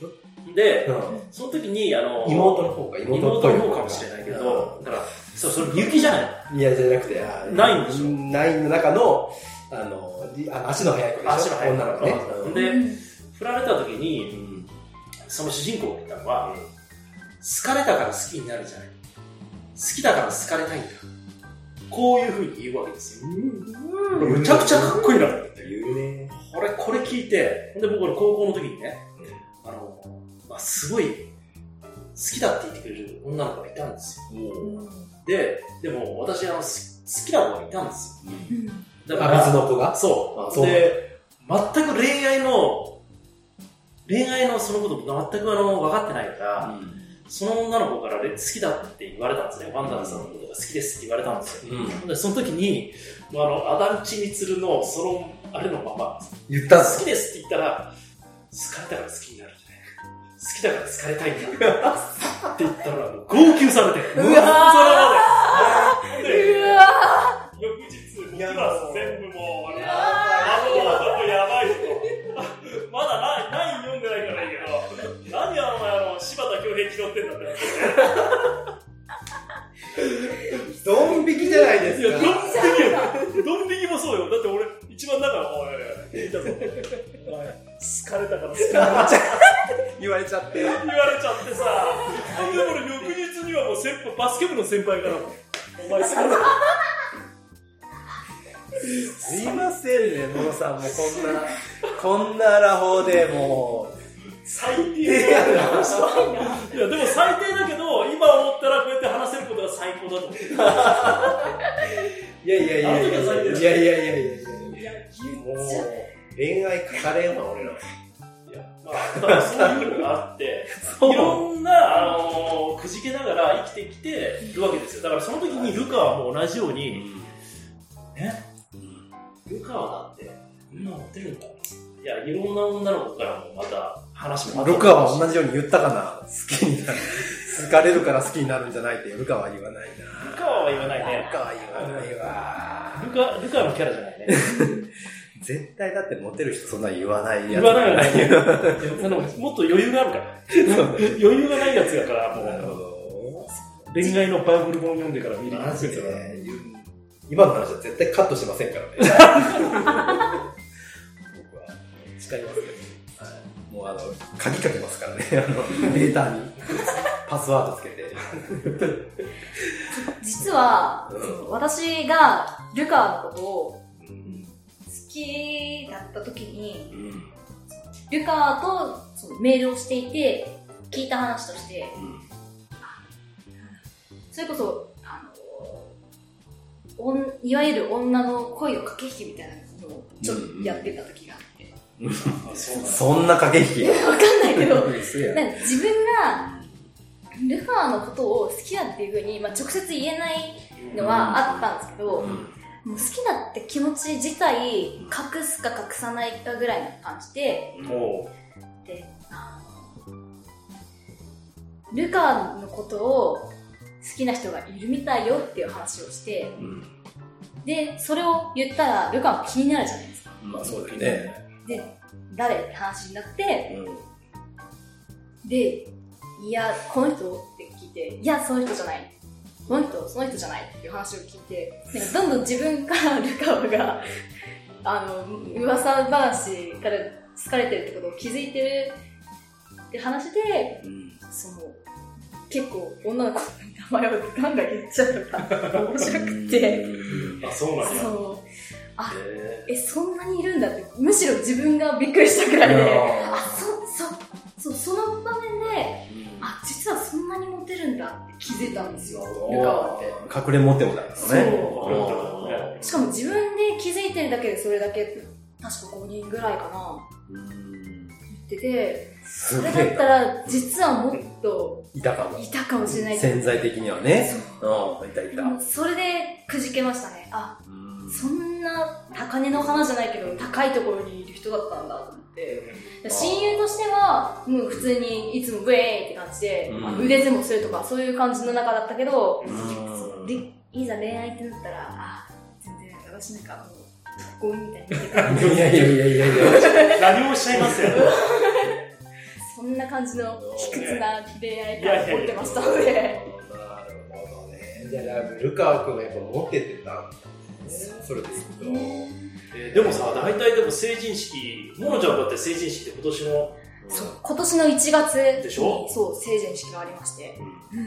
Speaker 5: と。で、その時に、あの、
Speaker 1: 妹の方か、妹
Speaker 5: の方かもしれないけど、だから、そう、それみゆきじゃない？
Speaker 1: いや、じゃなくて、あー
Speaker 5: ナインでしょ？
Speaker 1: ナインの中の、あの、りあの足の速い子でしょ？
Speaker 5: 足の速い
Speaker 1: 女の子ね。
Speaker 5: うん。で、振られた時に、その主人公が言ったのは、好かれたから好きになるじゃない。好きだから好かれたいんだ。こういう風に言うわけですよ。むちゃくちゃかっこいいなと思って。
Speaker 1: 言うね。
Speaker 5: これ、これ聞いて、ほんで僕、高校の時にね、あの、まあ、すごい、好きだって言ってくれる女の子がいたんですよ。で、でも私、あの、す好きな子がいたんですよ。だ
Speaker 1: あ、水の子が？
Speaker 5: そう。
Speaker 1: あそう
Speaker 5: で、全く恋愛の、恋愛のそのことが全くあの分かってないから、その女の子から好きだって言われたんですね。ワンダーさんのことが好きですって言われたんですよ。でその時に、あの、アダルチミツルの、その、あれのまま、
Speaker 1: 言った
Speaker 5: 好きですって言ったら、好かれたから好きになるんじゃない好きだから好かれたいんだ。って言ったら、もう号泣されて。うわーで
Speaker 4: うわ
Speaker 5: 翌日、もう恭平気取ってんだって。
Speaker 1: ドン引きじゃないです
Speaker 5: いや、ドン
Speaker 1: か。
Speaker 5: 引きよ。ドン引きもそうよ。だって俺、一番だから、おいおいおい、聞いたぞ。お前、好かれたから好きになっちゃ
Speaker 1: 言われちゃって。
Speaker 5: 言われちゃってさ。で俺、翌日にはもう先輩、バスケ部の先輩からも、お前好かれた。
Speaker 1: すいませんね、野呂さんもこんな、こんなアラフォーでもう、
Speaker 5: 最低だよ。いや、でも最低だけど、今思ったらこうやって話せることが最高だと思って。
Speaker 1: いやいやいやいやいやいやいやいやいやいやもう、恋愛書かれんわ、俺ら。
Speaker 5: いや、まあ、そういうのがあって、いろんな、あのくじけながら生きてきてるわけですよ。だからその時にルカはもう同じように、ね、ルカはだって、こんなモテるんだ。いや、いろんな女の子からもまた話も
Speaker 1: ルカは同じように言ったかな好きになる。(laughs) 好かれるから好きになるんじゃないって、ルカは言わないな。
Speaker 5: ルカは言わないね
Speaker 1: ル。カは言わないわ。
Speaker 5: ルカ、ルカのキャラじゃないね。(laughs)
Speaker 1: 絶対だってモテる人そんな言わないやつ。
Speaker 5: 言わないよね。あのもっと余裕があるから。余裕がないやつだから、もう。
Speaker 1: なるほど。
Speaker 5: 恋愛のバイブル本読んでから見る
Speaker 1: マジでね、今の話は絶対カットしませんからね。(laughs) 僕は誓いますけど、はい、もうあの、鍵かけますからね、(laughs) あの、データに。パスワードつけて。(laughs)
Speaker 4: 実は、
Speaker 1: うん
Speaker 4: 私がルカのことを好きだった時に、
Speaker 1: うん
Speaker 4: ルカとそのメールをしていて、聞いた話として、それこそ、あの、おんいわゆる女の恋の駆け引きみたいなのをちょっとやってた時があって。
Speaker 5: あそん
Speaker 1: な駆け引き。
Speaker 4: わかんないけど、(laughs) 自分がルカのことを好きだっていうふうに、まあ、直接言えないのはあったんですけど、もう好きだって気持ち自体隠すか隠さないかぐらいな感じで、
Speaker 5: おう。
Speaker 4: で、あの、ルカのことを好きな人がいるみたいよっていう話をして、
Speaker 1: うん。
Speaker 4: で、それを言ったらルカも気になるじゃないですか。
Speaker 1: まあそうだよね。
Speaker 4: で、誰？って話になって、
Speaker 1: うん
Speaker 4: で、いや、この人？って聞いて、いや、その人じゃない。この人、その人じゃないっていう話を聞いて、なんかどんどん自分からルカワが、(laughs) あの、噂話から好かれてるってことを気づいてるって話で、
Speaker 1: うん。
Speaker 4: その、結構女の子の名前をガンガン言っちゃうのが面白くて、(laughs)
Speaker 5: あ、そうなんや。
Speaker 4: そう、
Speaker 5: へ
Speaker 4: え、そんなにいるんだって、むしろ自分がびっくりしたくらいで、あ、そ、そ、そう、その場面で、あ、実はそんなにモテるんだって気づいたんですよ、ルカワって。
Speaker 1: 隠れモテもだよね。
Speaker 4: そう。
Speaker 5: ー
Speaker 4: しかも自分で気づいてるだけでそれだけ確か5人ぐらいかな、
Speaker 1: うん。
Speaker 4: 言ってて、
Speaker 1: す
Speaker 4: それだったら、実はもっと
Speaker 1: いたかも。
Speaker 4: いたかもしれない。
Speaker 1: 潜在的にはね。う。ん、いたいた。
Speaker 4: それでくじけましたね。あ、
Speaker 1: うん
Speaker 4: そんな高値の花じゃないけど、高いところにいる人だったんだと思って。親友としては、もう普通にいつもブエーイって感じで、腕相撲するとかそういう感じの中だったけど、
Speaker 1: うん
Speaker 4: でいざ恋愛ってなったら、あ、全然私なんかもう、ゴミみたいに言ってた
Speaker 1: いやいやいやいやいや。
Speaker 5: 何もおっしゃいますよ。(laughs)
Speaker 4: そんな感じの卑屈な恋愛
Speaker 5: いやいやいや
Speaker 4: 観を持ってましたので、
Speaker 1: なるほどね。じゃあ、ルカワ君はやっぱモテてたんだね。それでいくと。
Speaker 5: えーでもさ、大体でも成人式、モノちゃんだって成人式って今年の、
Speaker 4: そう、今年の1月に
Speaker 5: でしょ？
Speaker 4: そう、成人式がありまして。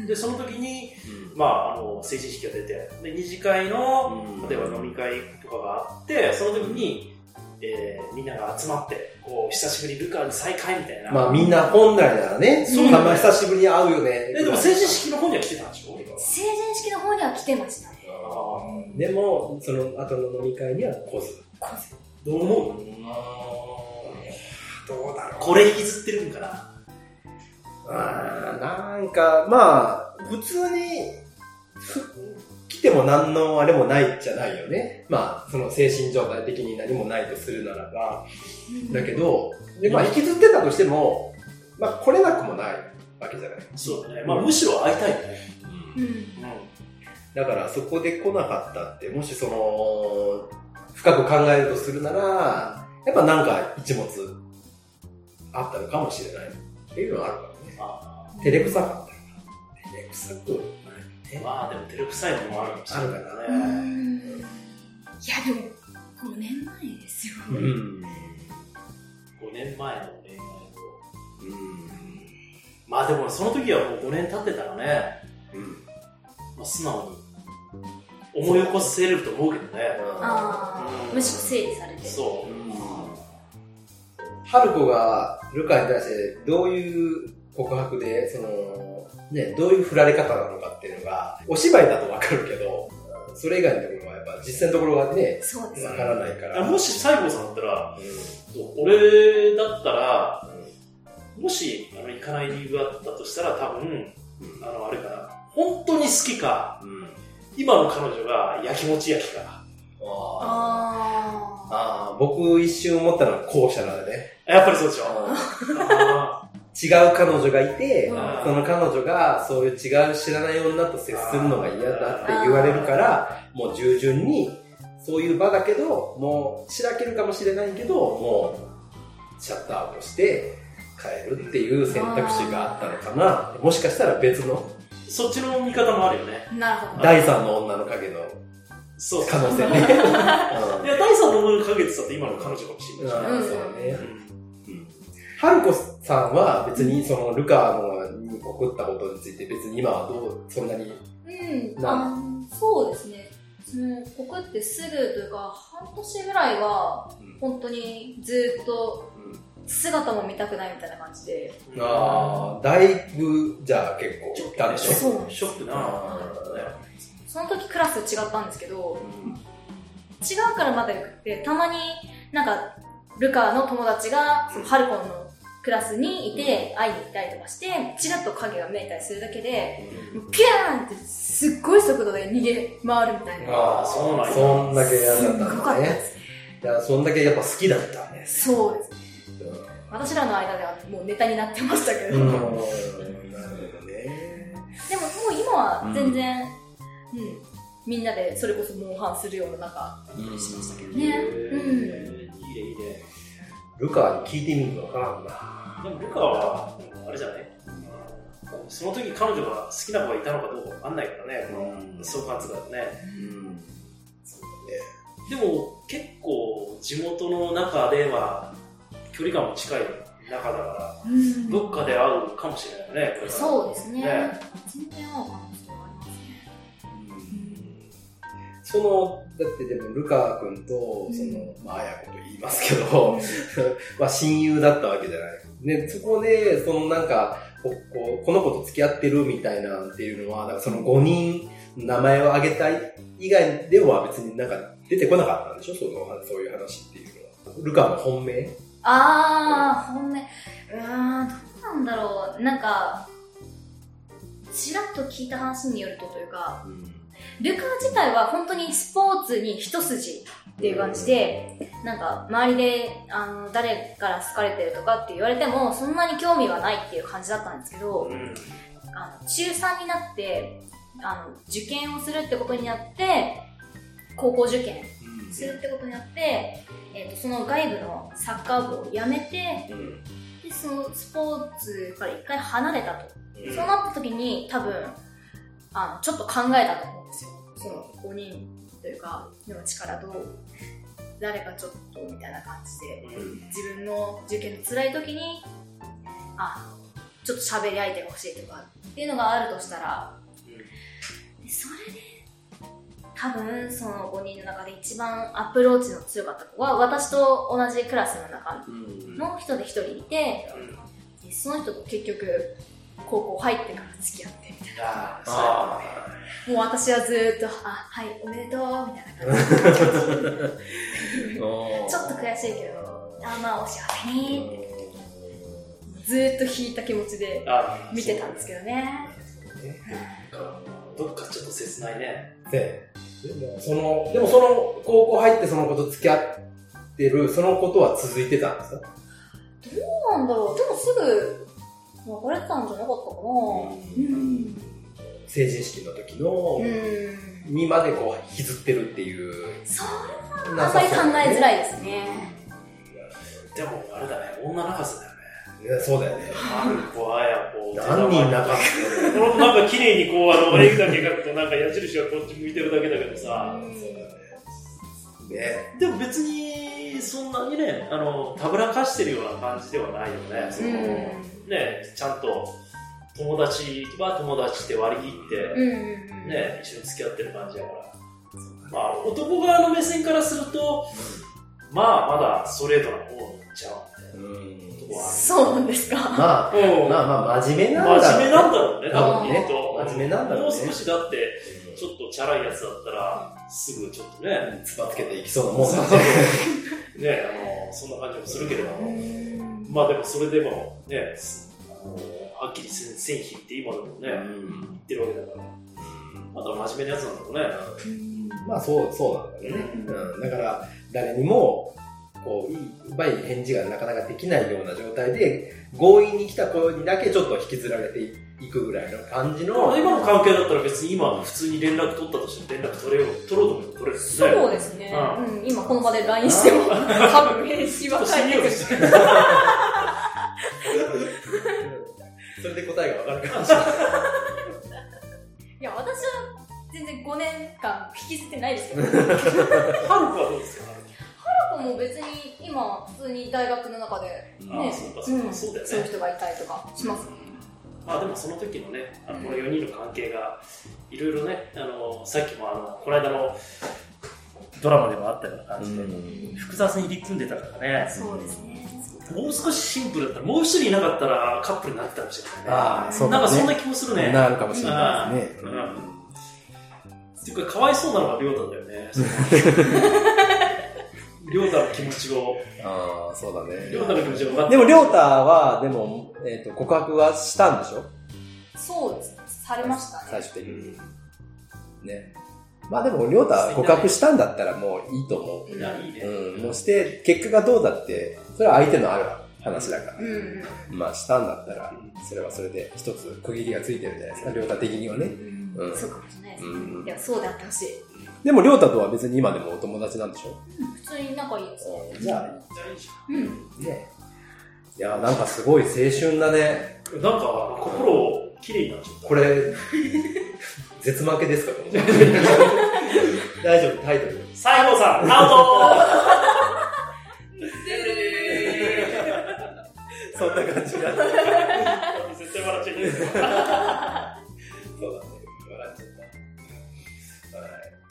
Speaker 5: で、その時に、まあ、あの、成人式が出て、で、二次会の、
Speaker 1: うん
Speaker 5: 例えば飲み会とかがあって、その時に、えーみんなが集まって、こう、久しぶりルカに再会みたいな。
Speaker 1: まあみんな本来ならね、
Speaker 5: そう
Speaker 1: たま久しぶりに会うよね。
Speaker 5: え、でも成人式の方には来てたんでしょ？
Speaker 4: 成人式の方には来てました
Speaker 1: でも、その後の飲み会には来ず。
Speaker 5: ーどう思う？
Speaker 1: どうだろう。
Speaker 5: これ引きずってるんかな
Speaker 1: あーなんか、まあ、普通に、ふ来ても何のあれもないじゃないよね。まあ、その精神状態的に何もないとするならば。だけど、でまあ、引きずってたとしても、まあ、来れなくもないわけじゃない。
Speaker 5: そうだね。まあ、むしろ会いたいよね。
Speaker 4: うん。
Speaker 5: う
Speaker 1: だから、そこで来なかったって、もしその、深く考えるとするなら、やっぱなんか一物あったのかもしれない。っていうのはあるからね。
Speaker 5: ん。あ
Speaker 1: 照れくさかった。照れくさくない
Speaker 5: ーまあ、でも照れくさいのもあるかもしれないね。
Speaker 4: うーんいや、でも、5年前ですよ。
Speaker 1: うん。
Speaker 5: 5年前の恋愛を。まあでもその時はもう5年経ってたらね、
Speaker 1: うん。
Speaker 5: まあ、素直に思い起こせると思うけどね。
Speaker 4: ああ、むしろ整理されて。
Speaker 5: そう。
Speaker 1: 春子がルカに対してどういう告白で、その、ね、どういう振られ方なのかっていうのが、お芝居だとわかるけど、それ以外のところはやっぱ実践のところがね、
Speaker 4: そうですね。
Speaker 1: わからないから。
Speaker 5: もし西郷さんだったら、
Speaker 1: う
Speaker 5: そう俺だったら、
Speaker 1: ん
Speaker 5: もしあの行かない理由があったとしたら多分、あの、あれかな、本当に好きか、
Speaker 1: うん。うん。
Speaker 5: 今の彼女がやきもち焼きか。
Speaker 1: あ
Speaker 4: あ
Speaker 1: 僕一瞬思ったのは後者なんでね。
Speaker 5: やっぱりそうでしょ？あ
Speaker 1: 違う彼女がいて、
Speaker 4: うん
Speaker 1: その彼女がそういう違う知らない女と接するのが嫌だって言われるから、もう従順に、そういう場だけど、もう、しらけるかもしれないけど、もう、シャットアウトして、帰るっていう選択肢があったのかな。もしかしたら別の
Speaker 5: そっちの見方もあるよね。
Speaker 4: なるほど。
Speaker 1: 第三の女の影の
Speaker 5: そう
Speaker 1: 可能性ね。(laughs)
Speaker 5: いや、第三の思いをかけてたって今の彼女かもしれないし。
Speaker 1: うんそうね。
Speaker 5: うん
Speaker 1: ハルコさんは別にそのルカのに送ったことについて別に今はどう、そんなに。
Speaker 4: うん、
Speaker 1: な
Speaker 4: あそうですね。その、告ってすぐというか、半年ぐらいは、本当にずっと姿も見たくないみたいな感じで。
Speaker 1: ああ、だいぶ、じゃあ結構、いたでしょ？
Speaker 4: そう
Speaker 5: ショックな。
Speaker 1: あ
Speaker 4: その時クラス違ったんですけど、違うからまだよくて、たまになんか、ルカの友達が、そのハルコンのクラスにいて、会いに行ったりとかして、チラッと影が見えたりするだけで、ピューンってすっごい速度で逃げ回るみたいな。
Speaker 1: ああ、
Speaker 5: そうなんや
Speaker 1: そんだけ嫌だ
Speaker 4: すっ
Speaker 1: った
Speaker 4: ごかったで
Speaker 1: んだね。
Speaker 4: す。
Speaker 1: いや、そんだけやっぱ好きだったね。
Speaker 4: そうですね。
Speaker 1: うん
Speaker 4: 私らの間ではもうネタになってましたけど。
Speaker 1: うん、なる
Speaker 4: でもも
Speaker 1: ほどね。
Speaker 4: う今は全然、うん、みんなでそれこそモンハンするような仲しましたけどね。うん。
Speaker 5: いいね、いいね。
Speaker 1: ルカに聞いてみるのわからんな。
Speaker 5: でもルカは、あれじゃない？その時彼女が好きな子がいたのかどうかわかんないからね、
Speaker 1: うん
Speaker 5: 総括だとね。
Speaker 1: うん。
Speaker 5: でも結構地元の中では距離感も近い中だから、
Speaker 4: うん
Speaker 5: どっかで会うかもしれないね、これ
Speaker 4: そうですね。
Speaker 5: ね
Speaker 4: 全然合う可能性はありますね。
Speaker 1: その、だってでも、ルカ君と、その、まあ、あやこと言いますけど、(laughs) まあ、親友だったわけじゃない。ね、そこで、そのなんか、こここの子と付き合ってるみたいなんっていうのは、なんかその5人、名前を挙げたい以外では別になんか出てこなかったんでしょ？その、そういう話っていうのは。ルカの本命？
Speaker 4: あー、本命。うーん、どうなんだろう。なんか、ちらっと聞いた話によるとというか、ルカ自体は本当にスポーツに一筋っていう感じで、なんか周りであの誰から好かれてるとかって言われてもそんなに興味はないっていう感じだったんですけど、
Speaker 5: うん
Speaker 4: あの中3になってあの受験をするってことになって高校受験するってことになって、えー、とその外部のサッカー部を辞めてでそのスポーツから一回離れたと、そうなった時に多分あのちょっと考えたと思うんですよ。その5人というかの力と誰かちょっとみたいな感じで自分の受験の辛い時にあちょっと喋り相手が欲しいとかっていうのがあるとしたらでそれで多分その5人の中で一番アプローチの強かった子は私と同じクラスの中の人で1人いてでその人と結局高校入ってから付き合ってみたいな。もう私はずーっと「あはいおめでとう」みたいな感じで。(laughs) ちょっと悔しいけど「あまあお幸せに」って。ずーっと引いた気持ちで見てたんですけどね
Speaker 5: どっかちょっと切ないね。
Speaker 1: で、でもその、でもその高校入ってその子と付き合ってる、そのことは続いてたんですか？
Speaker 4: どうなんだろう。でもすぐ別れてたんじゃなかったかな。うん。
Speaker 1: 成人式の時の、
Speaker 4: うん。
Speaker 1: にまでこう引きずってるっていう。
Speaker 4: それはあんまり考えづらいですね。
Speaker 5: でもあれだね、女泣かずだよね。
Speaker 1: いやそうだよね。
Speaker 5: ある子、あや子。
Speaker 1: 何人泣か
Speaker 5: このなんか綺麗にこう、あの、絵だけ描くとなんか矢印がこっち向いてるだけだけどさ。
Speaker 1: ね。
Speaker 5: でも別に、そんなにね、あの、たぶらかしてるような感じではないよね。その
Speaker 4: うん
Speaker 5: ね、ちゃんと友達は友達って割り切って、ね、一緒に付き合ってる感じやから。まあ、男側の目線からすると、まあ、まだストレートな方とこはある。
Speaker 4: そうなんですか
Speaker 1: まあ、
Speaker 5: うん
Speaker 1: まあまあ、真面目なんだ
Speaker 5: 真面目なんだろうね、多分
Speaker 1: ね
Speaker 5: きっと。
Speaker 1: 真面目なんだろうね
Speaker 5: もう少しだって、ちょっとチャラいやつだったら、すぐちょっとね、
Speaker 1: つばつけていきそうなもんだね。
Speaker 5: ね、あの、そんな感じもするけれども。まあでもそれでもね、あのはっきり線引いて今でもね、言ってるわけだから。まだ真面目なやつなんだろうね。
Speaker 1: まあ、そう、そうなんだよね。うん。だから、誰にも、こう、いいうまい返事がなかなかできないような状態で、強引に来た子にだけちょっと引きずられていくぐらいの感じの、
Speaker 5: 今の関係だったら別に今普通に連絡取ったとしても連絡取れよう、取ろうと思って取れるね。
Speaker 4: そうですね、
Speaker 5: う
Speaker 4: うん、今この場で LINE しても多分返信は返ってくる。(laughs)
Speaker 1: それで答えがわかるかもしれない。
Speaker 4: いや、私は全然5年間引き捨てないですけど、(laughs)
Speaker 5: ハルクはどうですか？
Speaker 4: 過去も別に今、普通に大学の中で、
Speaker 5: あ
Speaker 4: ね
Speaker 5: あそうかそうかそうだよね
Speaker 4: そういう人がいたりとかします？
Speaker 5: まあでもその時のね、あのこの4人の関係が、いろいろね、あの、さっきもあの、この間のドラマでもあったような感じで、複雑に入り組んでたからね、
Speaker 4: そうですね。
Speaker 5: もう少しシンプルだったら、もう一人いなかったらカップルになってたかもしれないね。
Speaker 1: ああ、そう
Speaker 5: なんかそんな
Speaker 1: ね。
Speaker 5: 気もするね。
Speaker 1: なるかもしれないですね。
Speaker 5: うんうんっていうか、かわいそうなのが亮太だよね。(laughs) 亮太の気持ちを、
Speaker 1: ああ、そうだね。
Speaker 5: 亮太の気持ちを
Speaker 1: でも、りょうたは、でも、えっ、と、告白はしたんでしょ？
Speaker 4: そうです。されましたね。
Speaker 1: 最終的に。ね。まあでも、りょうた告白したんだったらもういいと思
Speaker 5: いや、いいね。
Speaker 1: う。うん。もうして、結果がどうだって、それは相手のある話だから。
Speaker 4: うんうん。
Speaker 1: まあ、したんだったら、それはそれで一つ区切りがついてるんじゃないですか、りょうた的にはね。うん
Speaker 4: そうかもしれないです
Speaker 1: うん
Speaker 4: ね。いや、そうであってほしい。
Speaker 1: でも、りょうたとは別に今でもお友達なんでしょ？
Speaker 4: 普通に仲いいです。
Speaker 1: じゃあ、
Speaker 5: じゃあいいじ
Speaker 4: うん。
Speaker 1: ね。いや、なんかすごい青春だね。
Speaker 5: ゃん。なんか、心をきれいになっちゃった？
Speaker 1: これ、絶負けですか？(laughs) 大丈夫、タイトル。
Speaker 5: 西郷さん、アウト
Speaker 1: そんな感じが。
Speaker 5: 絶対笑っちゃいけない。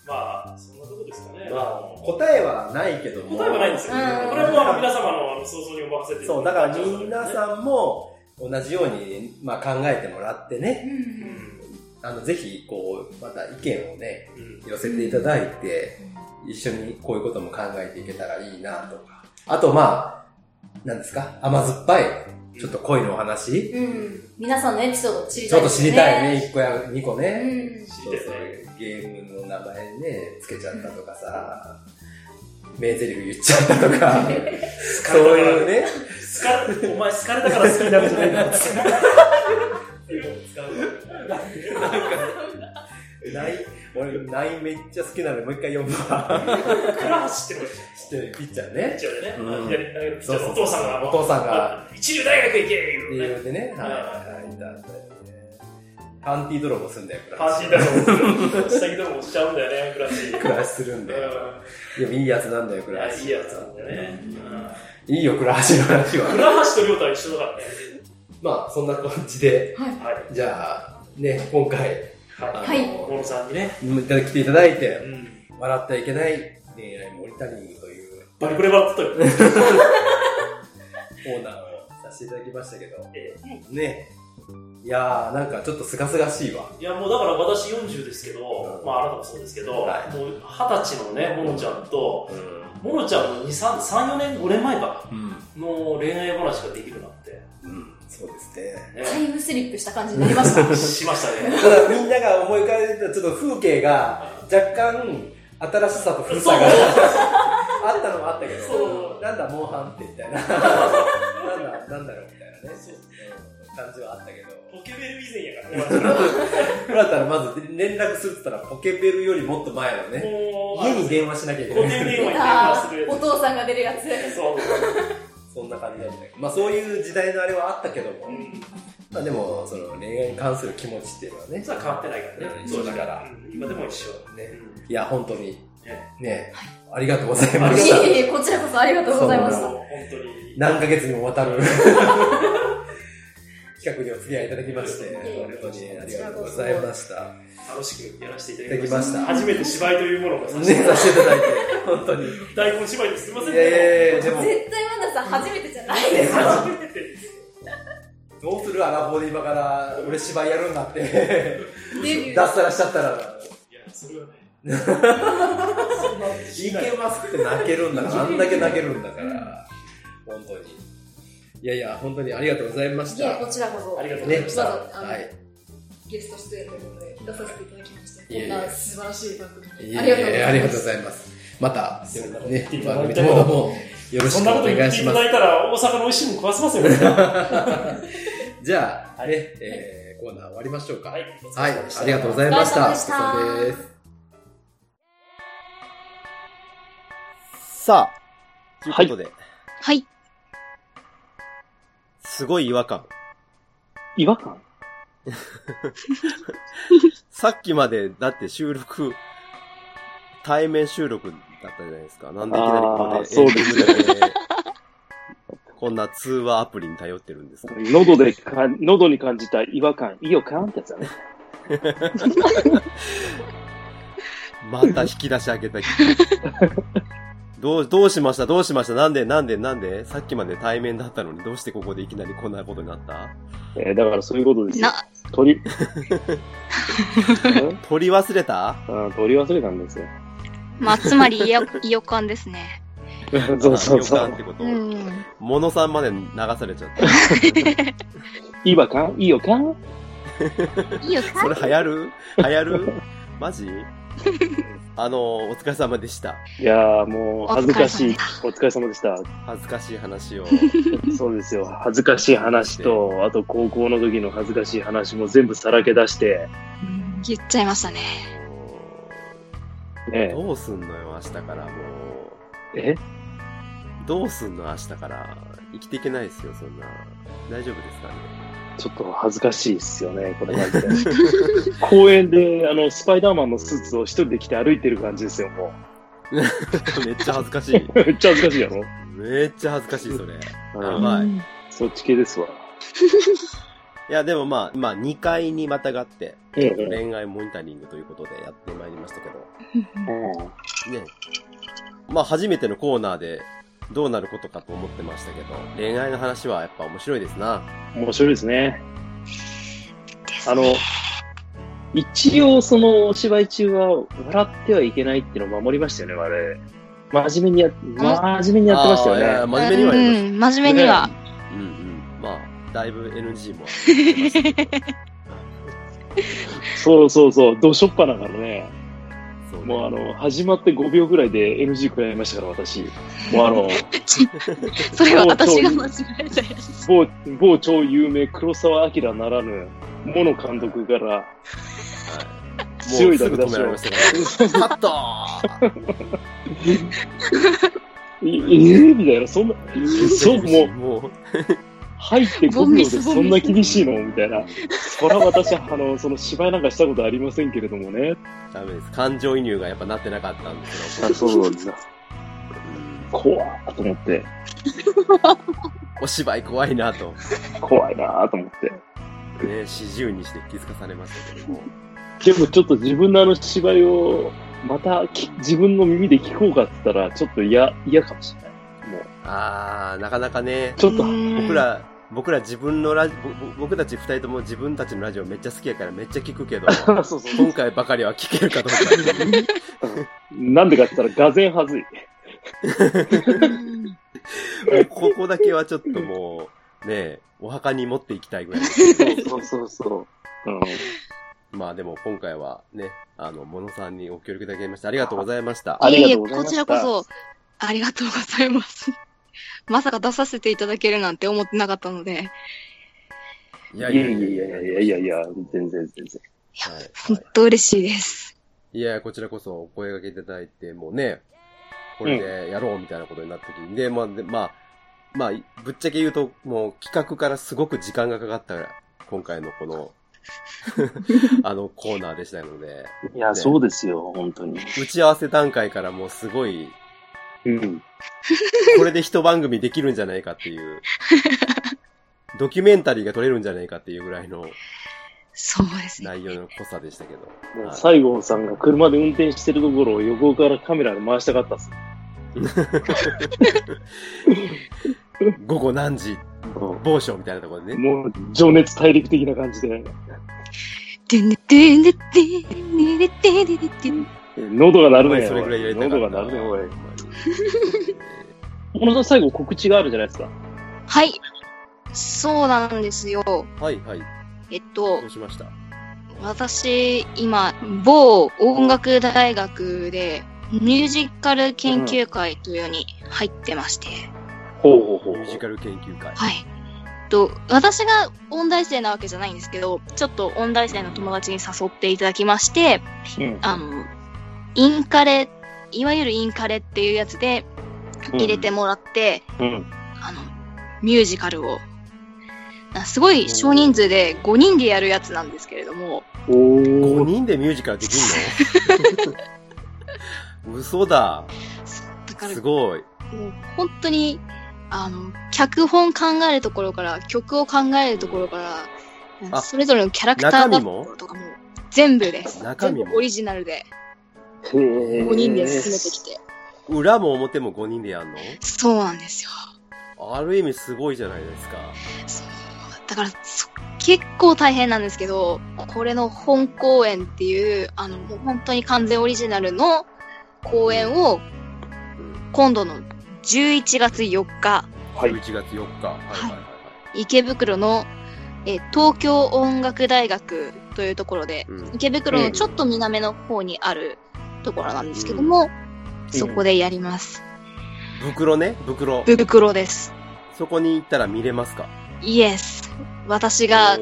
Speaker 5: まあ、そんなとこですかね。
Speaker 1: まあ、答えはないけども。
Speaker 5: 答えはないんですよ。
Speaker 4: うん
Speaker 5: これもあの皆様のあの想像にお任せて。
Speaker 1: そう、だから皆さんも同じように、まあ、考えてもらってね、
Speaker 4: うん。
Speaker 1: あの、ぜひ、こう、また意見をね、
Speaker 5: うん。
Speaker 1: 寄せていただいて、一緒にこういうことも考えていけたらいいなとか。あと、まあ、何ですか？甘酸っぱい、ちょっと恋のお話、
Speaker 4: うん。皆さんのエピソードを知り
Speaker 1: ちょっと知りたい
Speaker 4: ね。
Speaker 1: ね、1個や2個
Speaker 4: う
Speaker 1: ね。
Speaker 4: ん。
Speaker 5: 知りたいね。
Speaker 1: ゲームの名前ね、つけちゃったとかさ、名台詞言っちゃったとか、そういうね、
Speaker 5: お前好かれたから好きになるんじゃない (laughs) (laughs) か。
Speaker 1: ない、俺、ないめっちゃ好きなのでもう一回読むわ。
Speaker 5: 倉橋ってのが
Speaker 1: 知ってるピッチャー
Speaker 5: ピッ
Speaker 1: ね。
Speaker 5: チャーでね、
Speaker 1: うん
Speaker 5: 左に投げるピッチャーのお父さんが、
Speaker 1: お父さんが、
Speaker 5: 一流大学行け
Speaker 1: って
Speaker 5: 言うね。
Speaker 1: いうでね、はいはいはい、いたんだよね。パンティー泥棒すんだよ、ク
Speaker 5: パンティーだろ、下着泥棒しちゃうんだよね、倉橋。
Speaker 1: 暮らしするんだよ。でもいいやつなんだよ、
Speaker 5: うん。い。いいやつなんだよね。
Speaker 1: いいよ、暮らしの話は。
Speaker 5: 倉橋と亮太は一緒だからね。
Speaker 1: まあ、そんな感じで、
Speaker 5: はい。
Speaker 1: じゃあ、ね、今回、
Speaker 5: はい。さんにね。
Speaker 1: 来ていただいて
Speaker 5: う、ん。
Speaker 1: 笑ってはいけない恋愛モニタリングという
Speaker 5: バリバリ笑ってたよ。
Speaker 1: コーナーをさせていただきましたけど、
Speaker 5: え
Speaker 1: ね、いやー、なんかちょっと清々しいわ。
Speaker 5: いや、もうだから私40ですけど、
Speaker 1: うん
Speaker 5: まああなたもそうですけど、
Speaker 1: はい
Speaker 5: もう二十歳のね、モノちゃんと、
Speaker 1: う
Speaker 5: モノちゃんの2、3、3、4年、5年前か、
Speaker 1: ん。
Speaker 5: の恋愛話ができるな
Speaker 1: そうですね。
Speaker 5: ね
Speaker 4: タイムスリップした感じになりました。(laughs)
Speaker 5: しましたね。
Speaker 1: ただみんなが思い浮かべてたちょっと風景が若干新しさと古さがあったのもあったけど、
Speaker 5: そう
Speaker 1: なんだ、モンハンってみたいな。なんだ、なんだろうみたいなね、
Speaker 5: そう
Speaker 1: うん感じはあったけど。
Speaker 5: ポケベル以前やからね。
Speaker 1: これだったらまず連絡するって言ったらポケベルよりもっと前のね、家に電話しなきゃいけない。
Speaker 4: お父さんが出るやつ。
Speaker 5: つ。そう。
Speaker 1: そんな感じだったけど。まあそういう時代のあれはあったけども、
Speaker 5: うん。
Speaker 1: まあでも、その恋愛に関する気持ちっていうのはね、
Speaker 5: 実は変わってないからね。
Speaker 1: うんそうだから
Speaker 5: うん今でも一緒。
Speaker 1: ね
Speaker 5: うん
Speaker 1: いや、本当に、
Speaker 5: ね
Speaker 1: ね、ありがとうございました。
Speaker 4: いえいえ、こちらこそありがとうございました。
Speaker 5: 本当に。
Speaker 1: 何ヶ月にもわたる (laughs) 企画にお付き合いいただきまして、本当にありがとうございました。
Speaker 5: 楽しくやらせてい
Speaker 1: い
Speaker 5: ただきまし。
Speaker 1: た。
Speaker 5: 初めて芝居というものをさ
Speaker 1: ね、
Speaker 5: せて
Speaker 1: いただいて、本当に。い
Speaker 5: 台本芝居ですいません
Speaker 1: やいやいや、でも、
Speaker 4: 絶対ワンダさん初めてじゃないですか。
Speaker 5: 初めてです。
Speaker 1: どうするアラフォーで今から俺芝居やるんだって、
Speaker 4: デビュー。
Speaker 1: 脱サラしちゃったら、
Speaker 5: いや、それはね。
Speaker 1: いけますって泣けるんだから、あんだけ泣けるんだから、本当に。いやいや、本当にありがとうございまし
Speaker 4: いや、
Speaker 1: た。
Speaker 4: こちらこそ。
Speaker 5: ありがとうござい
Speaker 1: ね
Speaker 5: ました。
Speaker 1: はい。
Speaker 4: ゲスト出演ということで出させていただきまして、こんな素晴らしい番組
Speaker 1: い
Speaker 4: にありがとうございます。
Speaker 1: ありがとうございます。また、ね番組
Speaker 5: いても
Speaker 1: よろしくお
Speaker 5: そんなこと言
Speaker 1: 願いします
Speaker 5: っていただ。いたら、大阪の美味しいもん食わせますよ、ね。(laughs)
Speaker 1: じゃあ、
Speaker 5: はい
Speaker 1: ね、えー、コーナー終わりましょうか。
Speaker 5: はい。
Speaker 1: はい、ありがとうございました。さあ、ということで、
Speaker 2: はい。
Speaker 1: すごい違和感。
Speaker 2: 違和感？(laughs)
Speaker 1: さっきまで、だって収録、対面収録だったじゃないですか。なんでいきなりここ
Speaker 2: そうですね
Speaker 1: こんな通話アプリに頼ってるんですか
Speaker 2: 喉でか、喉に感じた違和感、いいよかんってやつだね。(laughs)
Speaker 1: また引き出し開けた。どう、どうしました？どうしました？なんでなんでなんで？さっきまで対面だったのにどうしてここでいきなりこんなことになった？
Speaker 2: えーだからそういうことですよ。
Speaker 6: な、
Speaker 2: 取り、(laughs)
Speaker 1: 取り忘れた？
Speaker 2: うん取り忘れたんですよ。
Speaker 6: まあ、つまり、いよ、いよかんですね。(laughs)
Speaker 2: そうそうそう。
Speaker 1: あ予感って。こと、
Speaker 6: うん。
Speaker 1: モノさんまで流されちゃった。(laughs)
Speaker 2: いいわかん？いいよかん
Speaker 6: いいよ
Speaker 1: それ流行る？流行る？マジ？(laughs) あの、お疲れ様でした。
Speaker 2: いやーもう恥ずかしい。お疲れ様でした。
Speaker 1: 恥ずかしい話を。
Speaker 2: そうですよ。恥ずかしい話と、あと高校の時の恥ずかしい話も全部さらけ出して、
Speaker 6: 言っちゃいましたね。
Speaker 2: ね
Speaker 1: どうすんのよ、明日からもう。
Speaker 2: え？
Speaker 1: どうすんの、明日から。生きていけないですよ、そんな。大丈夫ですかね？
Speaker 2: ちょっと恥ずかしいっすよね、(laughs) これマジで。公園で、あの、スパイダーマンのスーツを一人で着て歩いてる感じですよ、も
Speaker 1: めっちゃ恥ずかしい。
Speaker 2: う。めっちゃ恥ずかしいやろ
Speaker 1: めっちゃ恥ずかしい、それ。
Speaker 2: うん
Speaker 1: はい。
Speaker 2: そっち系ですわ。
Speaker 1: いや、でもまあ、まあ、2回にまたがって、恋愛モニタリングということでやってまいりましたけど、
Speaker 2: うん
Speaker 1: ね。まあ、初めてのコーナーで、どうなることかと思ってましたけど、恋愛の話はやっぱ面白いですな。
Speaker 2: 面白いですね。あの、一応そのお芝居中は笑ってはいけないっていうのを守りましたよね、我々。真面目にや、真面目にやってましたよね。
Speaker 1: 真面目にはやりまし
Speaker 6: うん、真面目には。
Speaker 1: た。うんうん。まあ、だいぶ NG もありましたけど。(laughs)
Speaker 2: そうそうそう、どしょっぱなからね。もうあの、始まって5秒ぐらいで NG 食らいましたから、私。もうあの、(laughs)
Speaker 6: それは私が間違えたやつ。
Speaker 2: 某、某超有名黒沢明ならぬ、モノ監督から、
Speaker 1: はい
Speaker 2: 強い
Speaker 1: もうすぐ止
Speaker 2: ダメ出しを
Speaker 1: められましたから。(laughs) カット
Speaker 2: ええー、みたいな、そんな、(laughs) そう、もう、
Speaker 1: もう、
Speaker 2: 入って5秒でそんな厳しいの？みたいな。そら私、あの、その芝居なんかしたことありませんけれどもね。
Speaker 1: ダメです。感情移入がやっぱなってなかったんですけど。
Speaker 2: そうそうです。怖ーと思って、
Speaker 1: お芝居怖いなと。
Speaker 2: 怖いなーと思って。
Speaker 1: ね、四十にして気づかされましたけども。
Speaker 2: でもちょっと自分のあの芝居を、またき自分の耳で聞こうかって言ったら、ちょっと嫌、嫌かもしれない。もう、
Speaker 1: あー、なかなかね、
Speaker 2: ちょっと、
Speaker 1: 僕ら、僕ら自分のラジ僕たち二人とも自分たちのラジオめっちゃ好きやからめっちゃ聞くけど、(laughs)
Speaker 2: そうそう。
Speaker 1: 今回ばかりは聞けるかどうか。
Speaker 2: なんでかって言ったら、がぜんはずい。
Speaker 1: ここだけはちょっともう、ねお墓に持っていきたいぐらいですけど。
Speaker 2: そうそうそう。うん。
Speaker 1: まあでも今回はね、あの、モノさんにご協力いただきましてありがとうございました。
Speaker 2: ありがとうございました
Speaker 6: こちらこそ、ありがとうございます。まさか出させていただけるなんて思ってなかったので、
Speaker 1: い
Speaker 2: いやいやいやいやいやいやいや、全然全然。
Speaker 1: はい
Speaker 6: 本当嬉しいです。
Speaker 1: いや、こちらこそお声掛けいただいて、もうね、これでやろうみたいなことになった時に、で、まあ、でまあ、まあ、ぶっちゃけ言うと、もう企画からすごく時間がかかった、今回のこの、(laughs) あのコーナーでしたので、
Speaker 2: いや、
Speaker 1: ね
Speaker 2: そうですよ、本当に。
Speaker 1: 打ち合わせ段階からもうすごい、
Speaker 2: うん。(laughs)
Speaker 1: これで一番組できるんじゃないかっていう、(laughs) ドキュメンタリーが撮れるんじゃないかっていうぐらいの
Speaker 6: そうですね。
Speaker 1: 内容の濃さでしたけど。はい
Speaker 2: 西郷さんが車で運転してるところを横からカメラで回したかったっす。
Speaker 1: 午後何時、
Speaker 2: う
Speaker 1: 某所みたいなところで
Speaker 2: ん
Speaker 1: ね。
Speaker 2: もう、情熱大陸的な感じで、喉が鳴るね。
Speaker 1: それぐらいやりたかった。
Speaker 2: 喉が鳴るね、おい。この最後告知があるじゃないですか。
Speaker 6: はい。そうなんですよ。
Speaker 1: はいはい。
Speaker 6: えっと
Speaker 1: どう、しました？
Speaker 6: 私、今、某音楽大学で、ミュージカル研究会というのに入ってまして、
Speaker 2: ほうほうほう。
Speaker 1: ミュージカル研究会。
Speaker 6: はい。と、私が音大生なわけじゃないんですけど、ちょっと音大生の友達に誘っていただきまして、
Speaker 2: うん。
Speaker 6: あの、インカレ、いわゆるインカレっていうやつで入れてもらって、
Speaker 2: うん。
Speaker 6: あの、ミュージカルをすごい少人数で5人でやるやつなんですけれども、
Speaker 2: お
Speaker 1: 5
Speaker 2: ー。
Speaker 1: 人でミュージカルできんの？(laughs) 嘘だ。
Speaker 6: だから
Speaker 1: すごい。
Speaker 6: もう本当に、あの、脚本考えるところから、曲を考えるところから、
Speaker 1: あ
Speaker 6: それぞれのキャラクターだ
Speaker 1: 中身も？
Speaker 6: とかも全部です。
Speaker 1: 中身も？
Speaker 6: 全部オリジナルで5人で進めてきて。
Speaker 1: 裏も表も5人でやんの？
Speaker 6: そうなんですよ。
Speaker 1: ある意味すごいじゃないですか。
Speaker 6: そう。だからそ、結構大変なんですけど、これの本公演っていう、あの、もう本当に完全オリジナルの公演を、
Speaker 1: うん。
Speaker 6: 今度の11月4日、
Speaker 2: はい。
Speaker 1: 11月4日。はいはいはいはい。
Speaker 6: 池袋の、えー東京音楽大学というところで、
Speaker 1: うん
Speaker 6: 池袋のちょっと南の方にあるところなんですけども、そこでやります。
Speaker 1: 袋ね、袋。
Speaker 6: 袋です。
Speaker 1: そこに行ったら見れますか？
Speaker 6: イエス。私が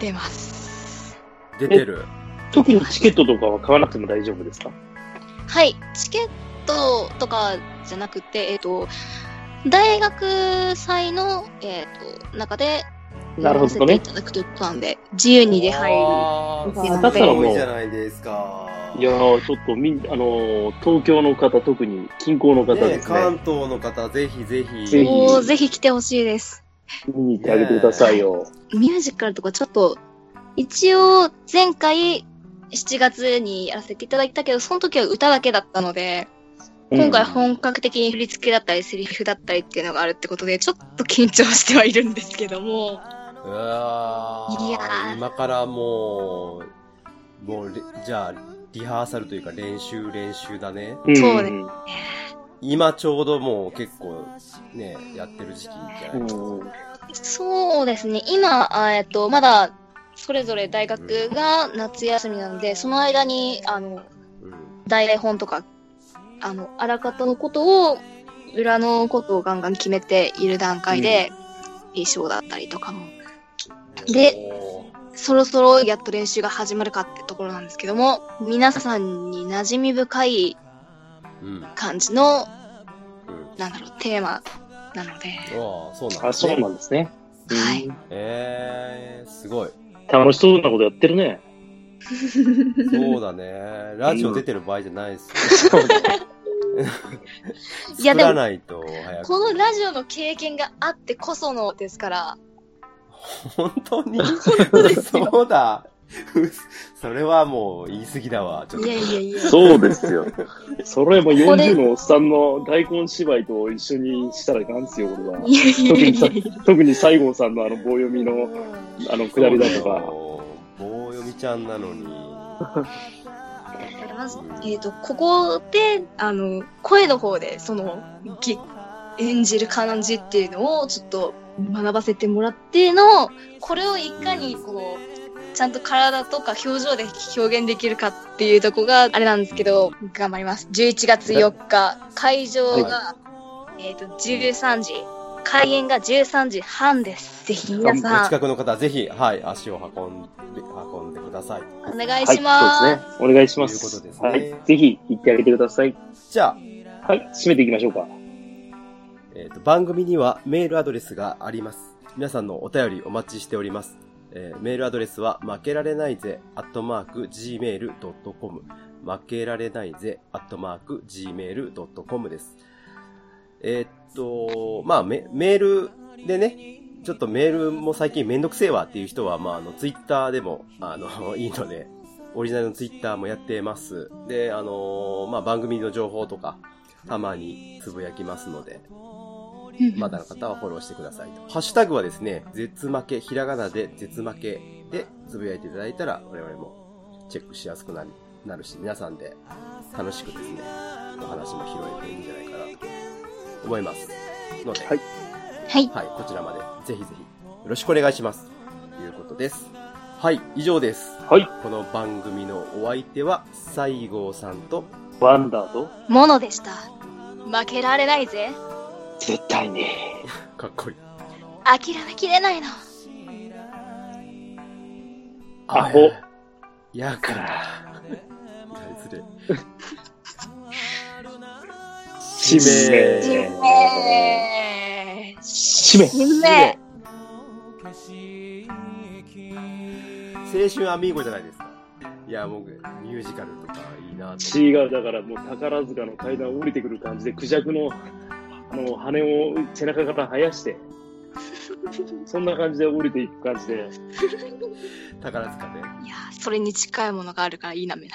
Speaker 6: 出ます。
Speaker 1: 出てる。
Speaker 2: 特にチケットとかは買わなくても大丈夫ですか？
Speaker 6: はい。チケットとかじゃなくて、えっ、と、大学祭の、えっ、と、中で、
Speaker 2: なるほどね
Speaker 6: いただくということなんで、自由に出入り。
Speaker 2: だったらもう
Speaker 1: すごいじゃないですか。
Speaker 2: いやー、ちょっとみん、あのー東京の方、特に近郊の方
Speaker 1: ね
Speaker 2: ですね。
Speaker 1: 関東の方、ぜひぜひ。
Speaker 2: ぜひ
Speaker 6: おーぜひ来てほしいです。
Speaker 2: 見に行ってあげてくださいよ。
Speaker 6: ミュージカルとかちょっと、一応前回7月にやらせていただいたけど、その時は歌だけだったので、今回本格的に振り付けだったりセリフだったりっていうのがあるってことで、ちょっと緊張してはいるんですけども、
Speaker 1: うわー。
Speaker 6: いやー。
Speaker 1: 今からもう、もうレ、じゃあ、リハーサルというか練習練習だね。
Speaker 2: うん。
Speaker 6: そうね。
Speaker 1: 今ちょうどもう結構ね、やってる時期じゃない、
Speaker 2: うん。
Speaker 6: そうですね、今、あえっと、まだ、それぞれ大学が夏休みなので、その間に、あの、
Speaker 1: うん。
Speaker 6: 大本とか、あの、あらかたのことを、裏のことをガンガン決めている段階で、衣装だったりとかも、で
Speaker 1: お
Speaker 6: そろそろやっと練習が始まるかってところなんですけども、皆さんに馴染み深い
Speaker 1: ーうん。
Speaker 6: 感じの、
Speaker 1: うん。
Speaker 6: なんだろう、テーマなので、
Speaker 1: うわーそうなん
Speaker 2: あ、
Speaker 1: ですね。
Speaker 2: そうなんですね。
Speaker 6: はい
Speaker 2: うん
Speaker 1: えー、すごい。
Speaker 2: 楽しそうなことやってるね。
Speaker 1: そうだね。ラジオ出てる場合じゃないですよ。
Speaker 6: いやでも
Speaker 1: 作らないと早く。
Speaker 6: このラジオの経験があってこそのですから、
Speaker 1: 本当に？
Speaker 6: 当ですよ
Speaker 1: そうだ。(laughs) それはもう言い過ぎだわ。ちょっと
Speaker 6: いやいやいや。
Speaker 2: そうですよ。それも
Speaker 6: これ
Speaker 2: 40のおっさんの大根芝居と一緒にしたらいかんですよ、これは。
Speaker 6: いやいやいやいやいや。
Speaker 2: 特に西郷さんのあの棒読みの、あの、下りだとか。
Speaker 1: 棒読みちゃんなのに。
Speaker 6: まず、えっ、と、ここで、あの、声の方で、その、ぎ演じる感じっていうのをちょっと学ばせてもらっての、これをいかに、この、ちゃんと体とか表情で表現できるかっていうとこがあれなんですけど、頑張ります。11月4日、会場が、えっ、と、13時、開演が13時半です。ぜひ皆
Speaker 1: お
Speaker 6: さん、
Speaker 1: 近くの方、ぜひ、はい、足を運んで、運んでください。
Speaker 6: お願い
Speaker 2: はい、
Speaker 6: します。
Speaker 2: そうですね。お願いしま
Speaker 1: ということ
Speaker 2: す。
Speaker 1: ですね
Speaker 2: はい。ぜひ行ってあげてください。
Speaker 1: じゃあ、
Speaker 2: はい、締めていきましょうか。
Speaker 1: えーと番組にはメールアドレスがあります。皆さんのお便りお待ちしております。えーメールアドレスは、負けられないぜ、アットマーク、gmail.com。負けられないぜ、アットマーク、gmail.com です。えーっと、まあメ、メールでね、ちょっとメールも最近めんどくせえわっていう人は、まあ、あの、ツイッターでも、あの、(laughs) いいので、オリジナルのツイッターもやってます。で、あのまあ、番組の情報とか、たまにつぶやきますので、まだの方はフォローしてくださいと。ハッシュタグはですね、絶負け、ひらがなで絶負けでつぶやいていただいたら、我々もチェックしやすくなり、なるし、皆さんで楽しくですね、お話も拾えていいんじゃないかなと思います。ので、
Speaker 2: はい
Speaker 6: はい。
Speaker 1: はい、こちらまでぜひぜひよろしくお願いします。ということです。はい、以上です。
Speaker 2: はい。
Speaker 1: この番組のお相手は、西郷さんと、
Speaker 2: ワンダーと、
Speaker 6: ものでした。負けられないぜ。
Speaker 2: 絶対に。
Speaker 1: かっこいい。
Speaker 6: 諦めきれないの。
Speaker 2: アホ。
Speaker 1: やから。失礼。
Speaker 2: 使命。
Speaker 6: えー
Speaker 2: 締め。
Speaker 6: 夢。
Speaker 1: 青春アミーゴじゃないですか。いや、僕、ミュージカルとかいいなと。
Speaker 2: 違う、だからもう宝塚の階段を降りてくる感じで、クジャクの、あの、羽を背中から生やして、そんな感じで降りていく感じで、(laughs)
Speaker 1: 宝塚で。
Speaker 6: いやー、それに近いものがあるから否めない。